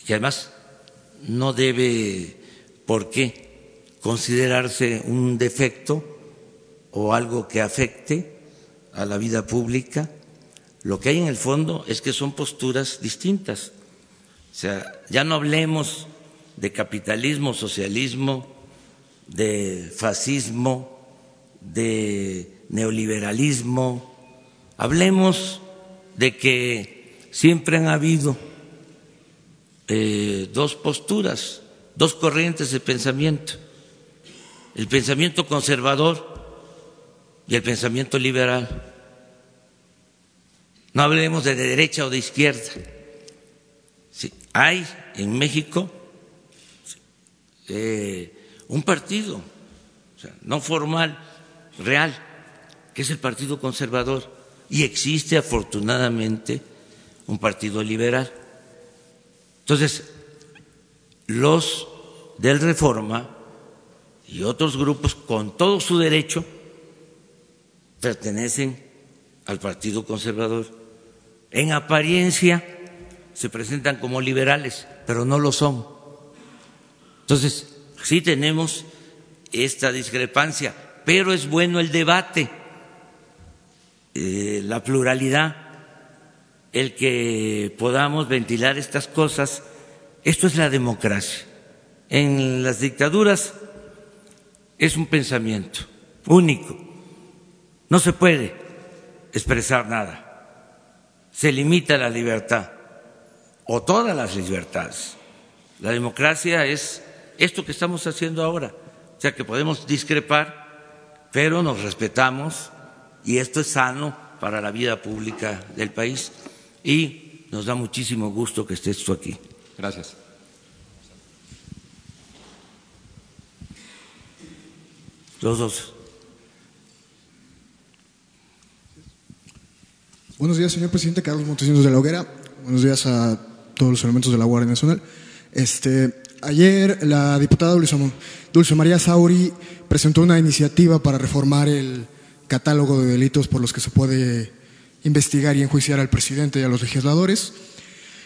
Speaker 1: que además no debe por qué considerarse un defecto o algo que afecte a la vida pública, lo que hay en el fondo es que son posturas distintas. O sea, ya no hablemos de capitalismo, socialismo, de fascismo, de neoliberalismo. Hablemos de que siempre han habido eh, dos posturas, dos corrientes de pensamiento, el pensamiento conservador y el pensamiento liberal. No hablemos de derecha o de izquierda. hay en México eh, un partido, no formal, real, que es el Partido Conservador, y existe afortunadamente un partido liberal. Entonces, los del Reforma y otros grupos, con todo su derecho, pertenecen al Partido Conservador. En apariencia se presentan como liberales, pero no lo son. Entonces, sí tenemos esta discrepancia, pero es bueno el debate, eh, la pluralidad, el que podamos ventilar estas cosas. Esto es la democracia. En las dictaduras es un pensamiento único, no se puede expresar nada, se limita la libertad o todas las libertades. La democracia es esto que estamos haciendo ahora o sea que podemos discrepar, pero nos respetamos y esto es sano para la vida pública del país y nos da muchísimo gusto que estés tú aquí.
Speaker 4: Gracias.
Speaker 1: Los dos.
Speaker 5: Buenos días, señor presidente Carlos Montesinos de la Hoguera. Buenos días a todos los elementos de la Guardia Nacional. Este, Ayer la diputada Dulce María Sauri presentó una iniciativa para reformar el catálogo de delitos por los que se puede investigar y enjuiciar al presidente y a los legisladores,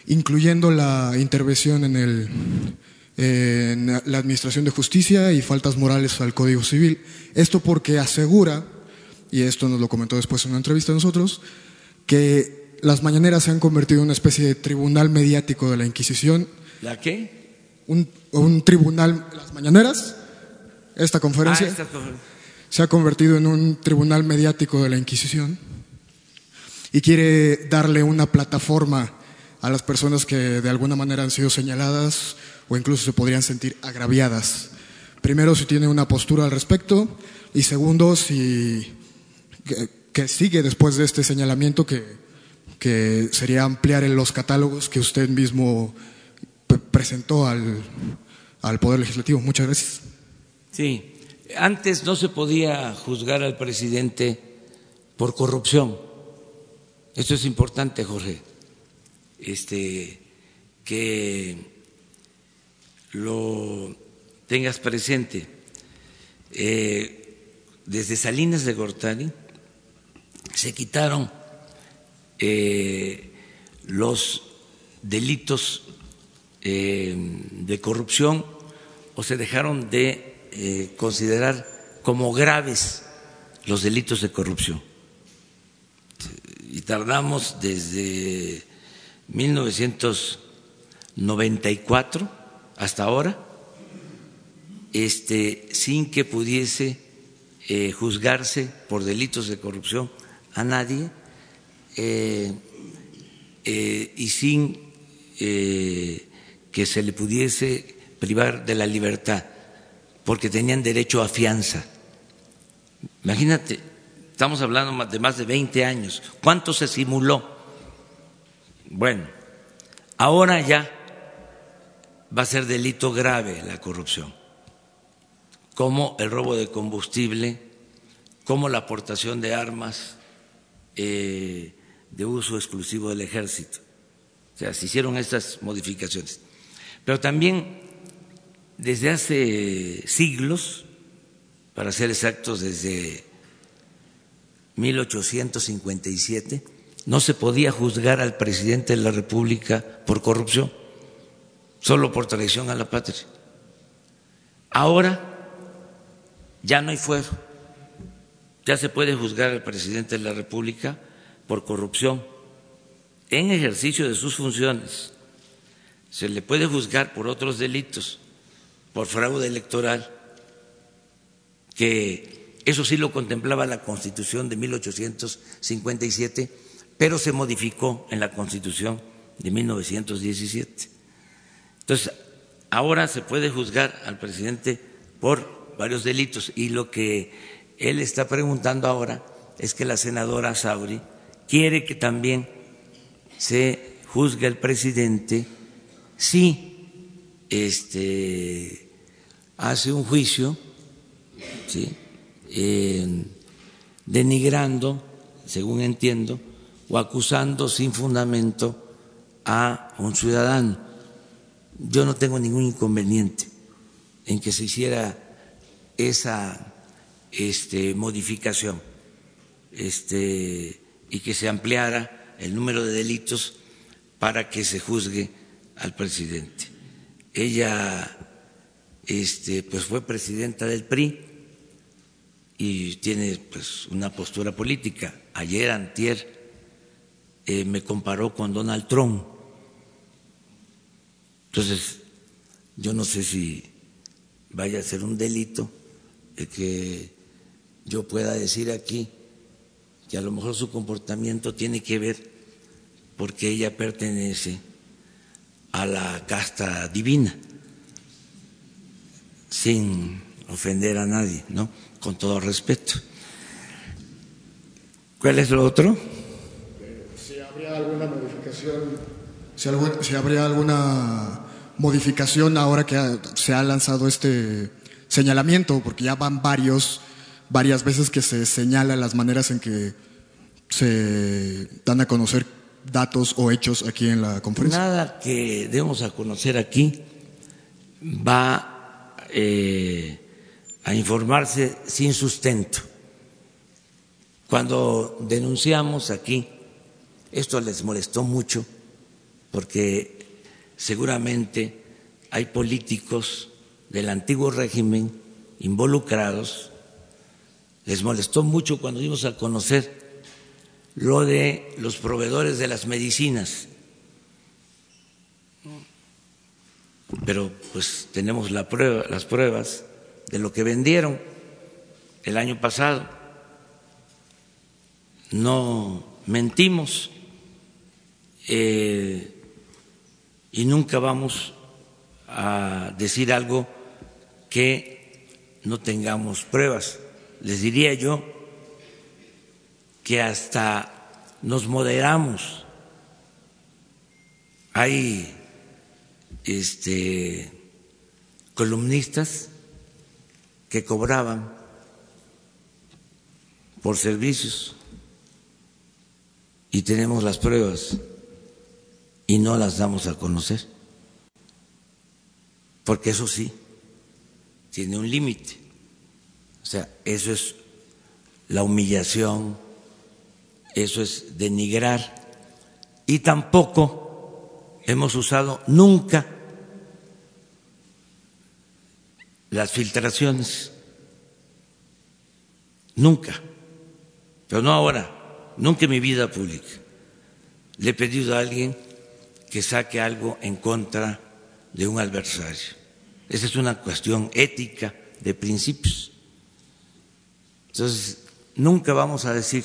Speaker 5: incluyendo la intervención en, en la Administración de Justicia y faltas morales al Código Civil. Esto porque asegura, y esto nos lo comentó después en una entrevista a nosotros, que las mañaneras se han convertido en una especie de tribunal mediático de la Inquisición.
Speaker 1: ¿La qué?
Speaker 5: un, tribunal, las mañaneras, esta conferencia,
Speaker 1: ah,
Speaker 5: se ha convertido en un tribunal mediático de la Inquisición y quiere darle una plataforma a las personas que de alguna manera han sido señaladas o incluso se podrían sentir agraviadas. Primero, si tiene una postura al respecto y segundo, si que, sigue después de este señalamiento que, que sería ampliar en los catálogos que usted mismo presentó al, al Poder Legislativo. Muchas gracias.
Speaker 1: Sí, antes no se podía juzgar al presidente por corrupción. Esto es importante, Jorge, este, que lo tengas presente. Eh, desde Salinas de Gortari se quitaron eh, los delitos eh, de corrupción o se dejaron de eh, considerar como graves los delitos de corrupción. Y tardamos desde 1994 hasta ahora este, sin que pudiese eh, juzgarse por delitos de corrupción a nadie y sin que se le pudiese privar de la libertad porque tenían derecho a fianza. Imagínate, estamos hablando de más de 20 años. ¿Cuánto se simuló? Bueno, ahora ya va a ser delito grave la corrupción, como el robo de combustible, como la aportación de armas eh, de uso exclusivo del ejército. O sea, se hicieron estas modificaciones. Pero también desde hace siglos, para ser exactos, desde 1857, no se podía juzgar al presidente de la República por corrupción, solo por traición a la patria. Ahora ya no hay fuero, ya se puede juzgar al presidente de la República por corrupción en ejercicio de sus funciones se le puede juzgar por otros delitos, por fraude electoral, que eso sí lo contemplaba la Constitución de 1857, pero se modificó en la Constitución de 1917. Entonces, ahora se puede juzgar al presidente por varios delitos y lo que él está preguntando ahora es que la senadora Sauri quiere que también se juzgue al presidente si este, hace un juicio eh, denigrando, según entiendo, o acusando sin fundamento a un ciudadano. yo no tengo ningún inconveniente en que se hiciera esa este, modificación este, y que se ampliara el número de delitos para que se juzgue al presidente. Ella este, pues fue presidenta del PRI y tiene pues una postura política. Ayer, antier, eh, me comparó con Donald Trump. Entonces, yo no sé si vaya a ser un delito el que yo pueda decir aquí que a lo mejor su comportamiento tiene que ver porque ella pertenece a la casta divina, sin ofender a nadie, ¿no? Con todo respeto. ¿Cuál es lo otro?
Speaker 5: Si habría alguna modificación, si, si habría alguna modificación ahora que se ha lanzado este señalamiento, porque ya van varios, varias veces que se señala las maneras en que se dan a conocer datos o hechos aquí en la conferencia.
Speaker 1: Nada que demos a conocer aquí va eh, a informarse sin sustento. Cuando denunciamos aquí, esto les molestó mucho porque seguramente hay políticos del antiguo régimen involucrados. Les molestó mucho cuando dimos a conocer lo de los proveedores de las medicinas. Pero pues tenemos la prueba, las pruebas de lo que vendieron el año pasado no mentimos eh, y nunca vamos a decir algo que no tengamos pruebas. Les diría yo que hasta nos moderamos. Hay este columnistas que cobraban por servicios y tenemos las pruebas y no las damos a conocer. Porque eso sí, tiene un límite. Sea, eso es la humillación, eso es denigrar. Y tampoco hemos usado nunca las filtraciones. Nunca. Pero no ahora nunca en mi vida pública le he pedido a alguien que saque algo en contra de un adversario. Esa es una cuestión ética de principios. Entonces, nunca vamos a decir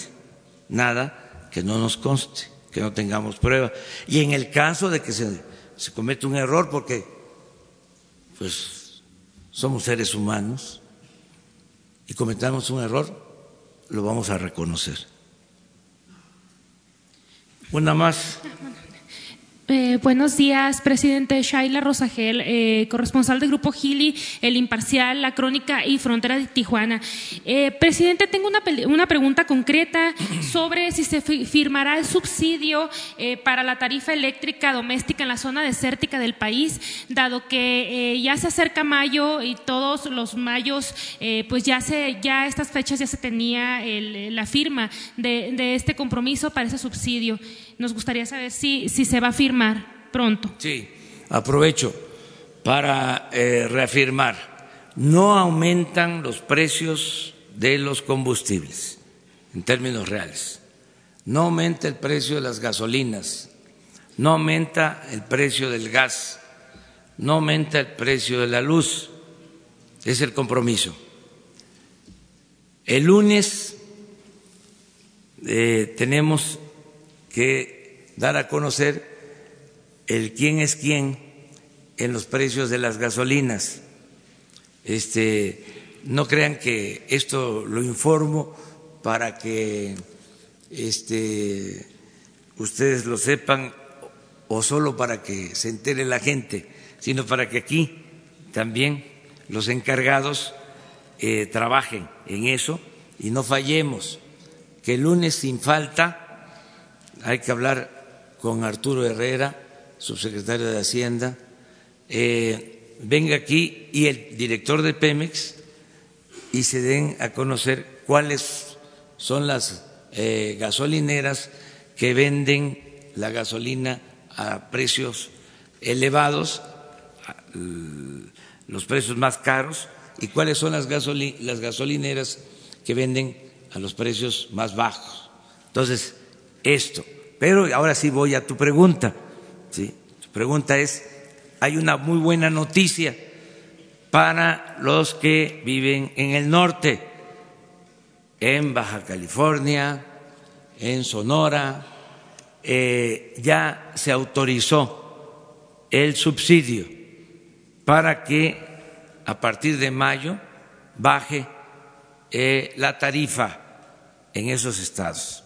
Speaker 1: nada que no nos conste, que no tengamos prueba. Y en el caso de que se, cometa un error, porque pues somos seres humanos y cometamos un error, lo vamos a reconocer. Una más.
Speaker 6: Eh, buenos días, presidente Shaila Rosagel, eh, corresponsal del Grupo Gili, El Imparcial, La Crónica y Frontera de Tijuana. Eh, presidente, tengo una, una, pregunta concreta sobre si se firmará el subsidio para la tarifa eléctrica doméstica en la zona desértica del país, dado que ya se acerca mayo y todos los mayos, pues ya se, ya estas fechas ya se tenía la firma de este compromiso para ese subsidio. Nos gustaría saber si, si se va a firmar pronto.
Speaker 1: Sí, aprovecho para eh, reafirmar. No aumentan los precios de los combustibles en términos reales. No aumenta el precio de las gasolinas. No aumenta el precio del gas. No aumenta el precio de la luz. Es el compromiso. El lunes eh, tenemos que dar a conocer el quién es quién en los precios de las gasolinas. Este, no crean que esto lo informo para que este, ustedes lo sepan o solo para que se entere la gente, sino para que aquí también los encargados eh, trabajen en eso y no fallemos, que el lunes sin falta hay que hablar con Arturo Herrera, subsecretario de Hacienda, eh, venga aquí y el director de Pemex y se den a conocer cuáles son las eh, gasolineras que venden la gasolina a precios elevados, los precios más caros, y cuáles son las, las gasolineras que venden a los precios más bajos. Entonces, esto. Pero ahora sí voy a tu pregunta. Tu pregunta es, hay una muy buena noticia para los que viven en el norte, en Baja California, en Sonora, eh, ya se autorizó el subsidio para que a partir de mayo baje eh, la tarifa en esos estados.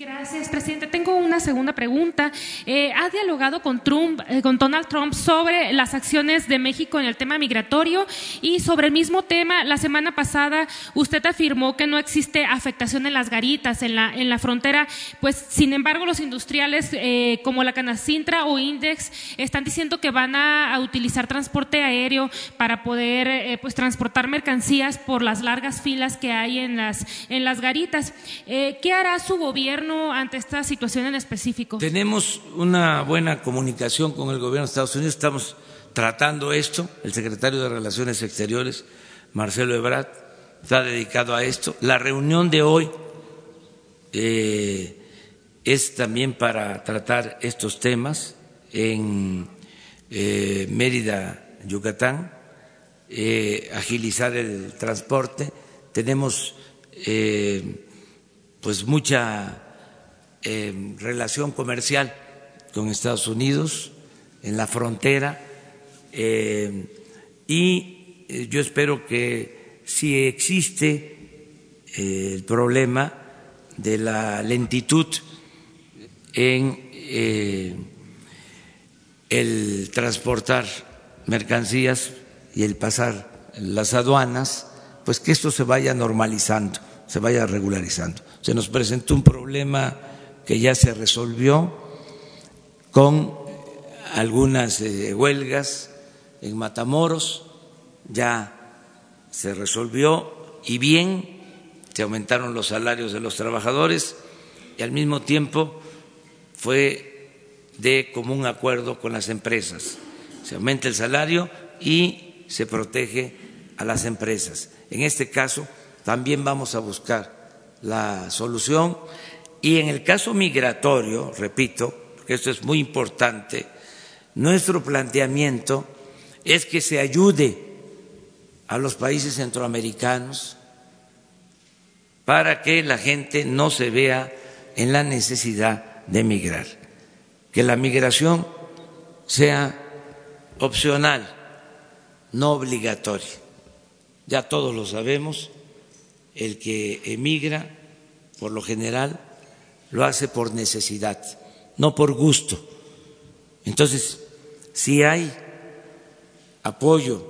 Speaker 6: Gracias, presidente. Tengo una segunda pregunta. Eh, ¿Ha dialogado con, Trump, eh, con Donald Trump sobre las acciones de México en el tema migratorio? Y sobre el mismo tema, la semana pasada usted afirmó que no existe afectación en las garitas, en la, en la frontera. Pues, sin embargo, los industriales eh, como la Canacintra o Index están diciendo que van a, a utilizar transporte aéreo para poder pues, transportar mercancías por las largas filas que hay en las, en las garitas. ¿Qué hará su gobierno? Ante esta situación en específico?
Speaker 1: Tenemos una buena comunicación con el gobierno de Estados Unidos, estamos tratando esto, el secretario de Relaciones Exteriores, Marcelo Ebrard, está dedicado a esto. La reunión de hoy eh, es también para tratar estos temas en eh, Mérida, Yucatán, eh, agilizar el transporte. Tenemos pues mucha relación comercial con Estados Unidos en la frontera eh, y eh, yo espero que si existe eh, el problema de la lentitud en el transportar mercancías y el pasar las aduanas, pues que esto se vaya normalizando, se vaya regularizando. Se nos presentó un problema que ya se resolvió con algunas eh, huelgas en Matamoros, ya se resolvió y bien, se aumentaron los salarios de los trabajadores y al mismo tiempo fue de común acuerdo con las empresas. Se aumenta el salario y se protege a las empresas. En este caso, también vamos a buscar la solución y en el caso migratorio, repito, que esto es muy importante, nuestro planteamiento es que se ayude a los países centroamericanos para que la gente no se vea en la necesidad de migrar, que la migración sea opcional, no obligatoria. Ya todos lo sabemos, el que emigra, por lo general, lo hace por necesidad, no por gusto. Entonces, si hay apoyo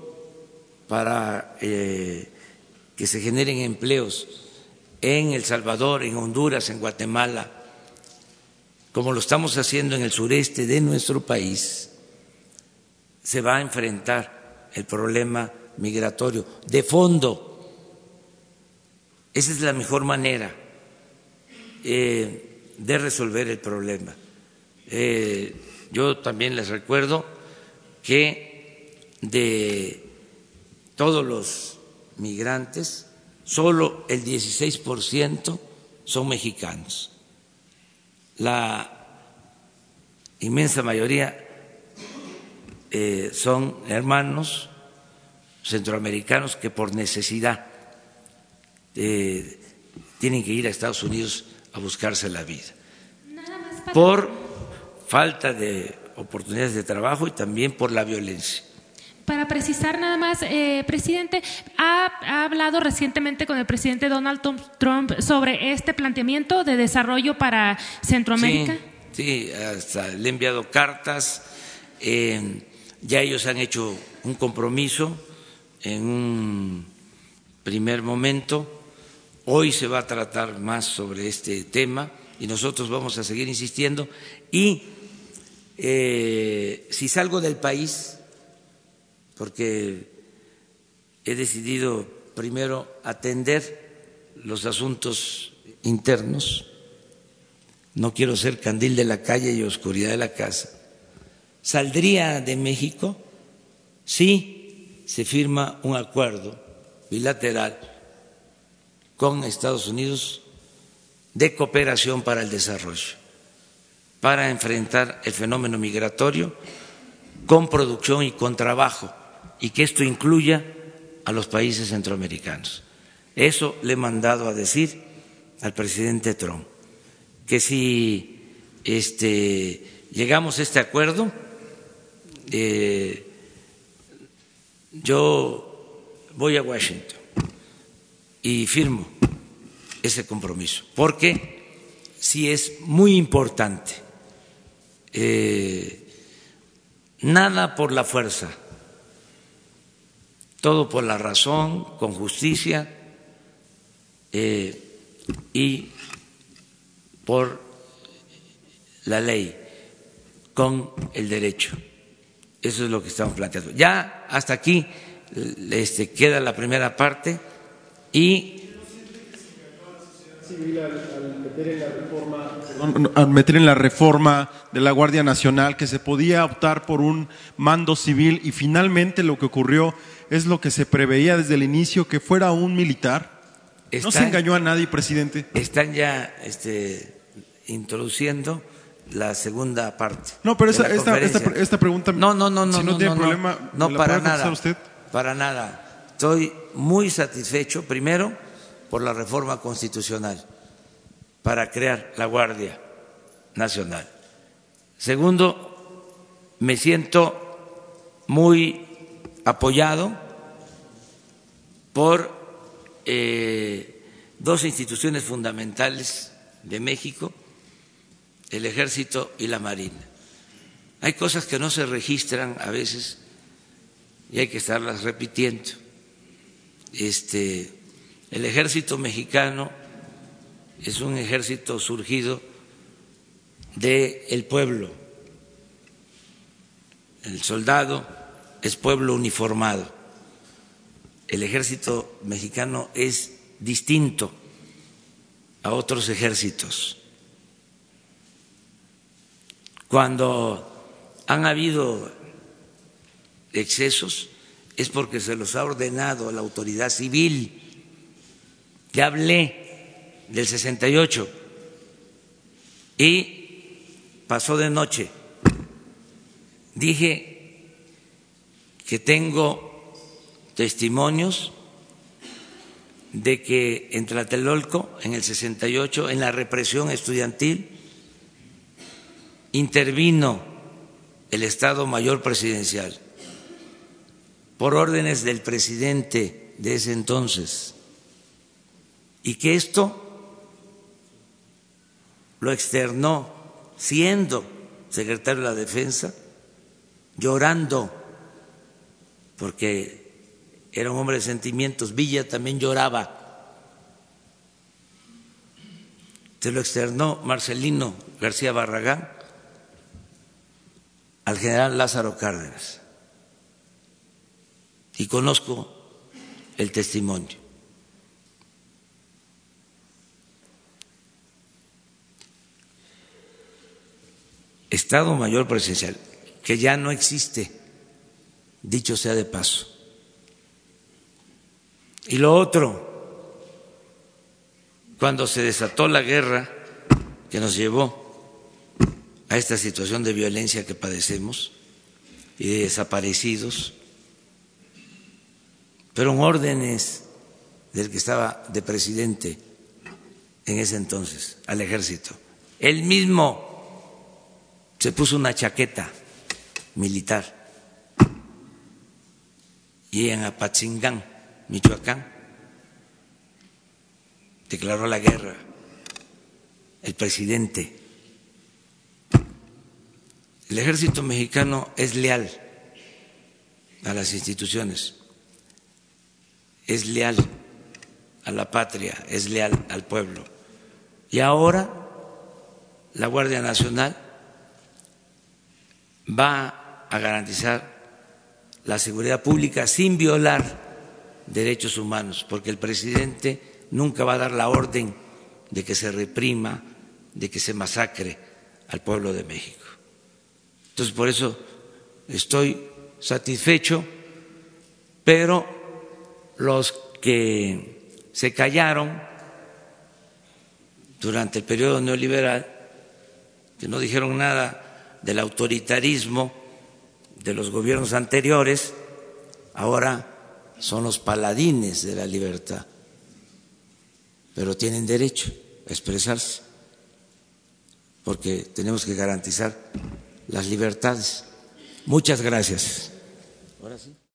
Speaker 1: para eh, que se generen empleos en El Salvador, en Honduras, en Guatemala, como lo estamos haciendo en el sureste de nuestro país, se va a enfrentar el problema migratorio de fondo. Esa es la mejor manera. Eh, de resolver el problema. Eh, yo también les recuerdo que de todos los migrantes, solo el 16% son mexicanos. La inmensa mayoría eh, son hermanos centroamericanos que por necesidad eh, tienen que ir a Estados Unidos a buscarse la vida. Por falta de oportunidades de trabajo y también por la violencia.
Speaker 6: Para precisar nada más, eh, presidente, ¿ha, hablado recientemente con el presidente Donald Trump sobre este planteamiento de desarrollo para Centroamérica?
Speaker 1: Sí, hasta le he enviado cartas, eh, ya ellos han hecho un compromiso en un primer momento Hoy se va a tratar más sobre este tema y nosotros vamos a seguir insistiendo. Y eh, si salgo del país, porque he decidido primero atender los asuntos internos, no quiero ser candil de la calle y oscuridad de la casa, saldría de México si se firma un acuerdo bilateral con Estados Unidos de cooperación para el desarrollo, para enfrentar el fenómeno migratorio con producción y con trabajo, y que esto incluya a los países centroamericanos. Eso le he mandado a decir al presidente Trump, que si este, llegamos a este acuerdo, eh, yo voy a Washington y firmo ese compromiso, porque sí es muy importante. Eh, nada por la fuerza, todo por la razón, con justicia eh, y por la ley, con el derecho. Eso es lo que estamos planteando. Ya hasta aquí este, queda la primera parte y
Speaker 7: al meter en la reforma de la Guardia Nacional que se podía optar por un mando civil y finalmente lo que ocurrió es lo que se preveía desde el inicio que fuera un militar. no se engañó a nadie, presidente.
Speaker 1: Están ya este, introduciendo la segunda parte.
Speaker 7: No, pero esta, esta, pregunta.
Speaker 1: No, no, no, no.
Speaker 7: Si no, tiene problema,
Speaker 1: no, para nada. Usted? Para nada. Estoy muy satisfecho, primero, por la reforma constitucional para crear la Guardia Nacional. Segundo, me siento muy apoyado por eh, dos instituciones fundamentales de México, el Ejército y la Marina. Hay cosas que no se registran a veces y hay que estarlas repitiendo. Este, el Ejército mexicano es un ejército surgido del pueblo. El soldado es pueblo uniformado. El ejército mexicano es distinto a otros ejércitos. Cuando han habido excesos es porque se los ha ordenado la autoridad civil. Ya hablé del 68 y pasó de noche. Dije que tengo testimonios de que en Tlatelolco, en el 68, en la represión estudiantil, intervino el Estado Mayor Presidencial por órdenes del presidente de ese entonces, y que esto lo externó siendo secretario de la Defensa, llorando, porque era un hombre de sentimientos. Villa también lloraba. Se lo externó Marcelino García Barragán al general Lázaro Cárdenas. Y conozco el testimonio. Estado Mayor Presidencial, que ya no existe, dicho sea de paso. Y lo otro, cuando se desató la guerra que nos llevó a esta situación de violencia que padecemos y de desaparecidos, fueron órdenes del que estaba de presidente en ese entonces, al ejército. Él mismo se puso una chaqueta militar y en Apatzingán, Michoacán, declaró la guerra el presidente. El ejército mexicano es leal a las instituciones, es leal a la patria, es leal al pueblo. Y ahora la Guardia Nacional va a garantizar la seguridad pública sin violar derechos humanos, porque el presidente nunca va a dar la orden de que se reprima, de que se masacre al pueblo de México. Entonces, por eso estoy satisfecho, pero los que se callaron durante el periodo neoliberal, que no dijeron nada del autoritarismo de los gobiernos anteriores, ahora son los paladines de la libertad, pero tienen derecho a expresarse, porque tenemos que garantizar las libertades. Muchas gracias.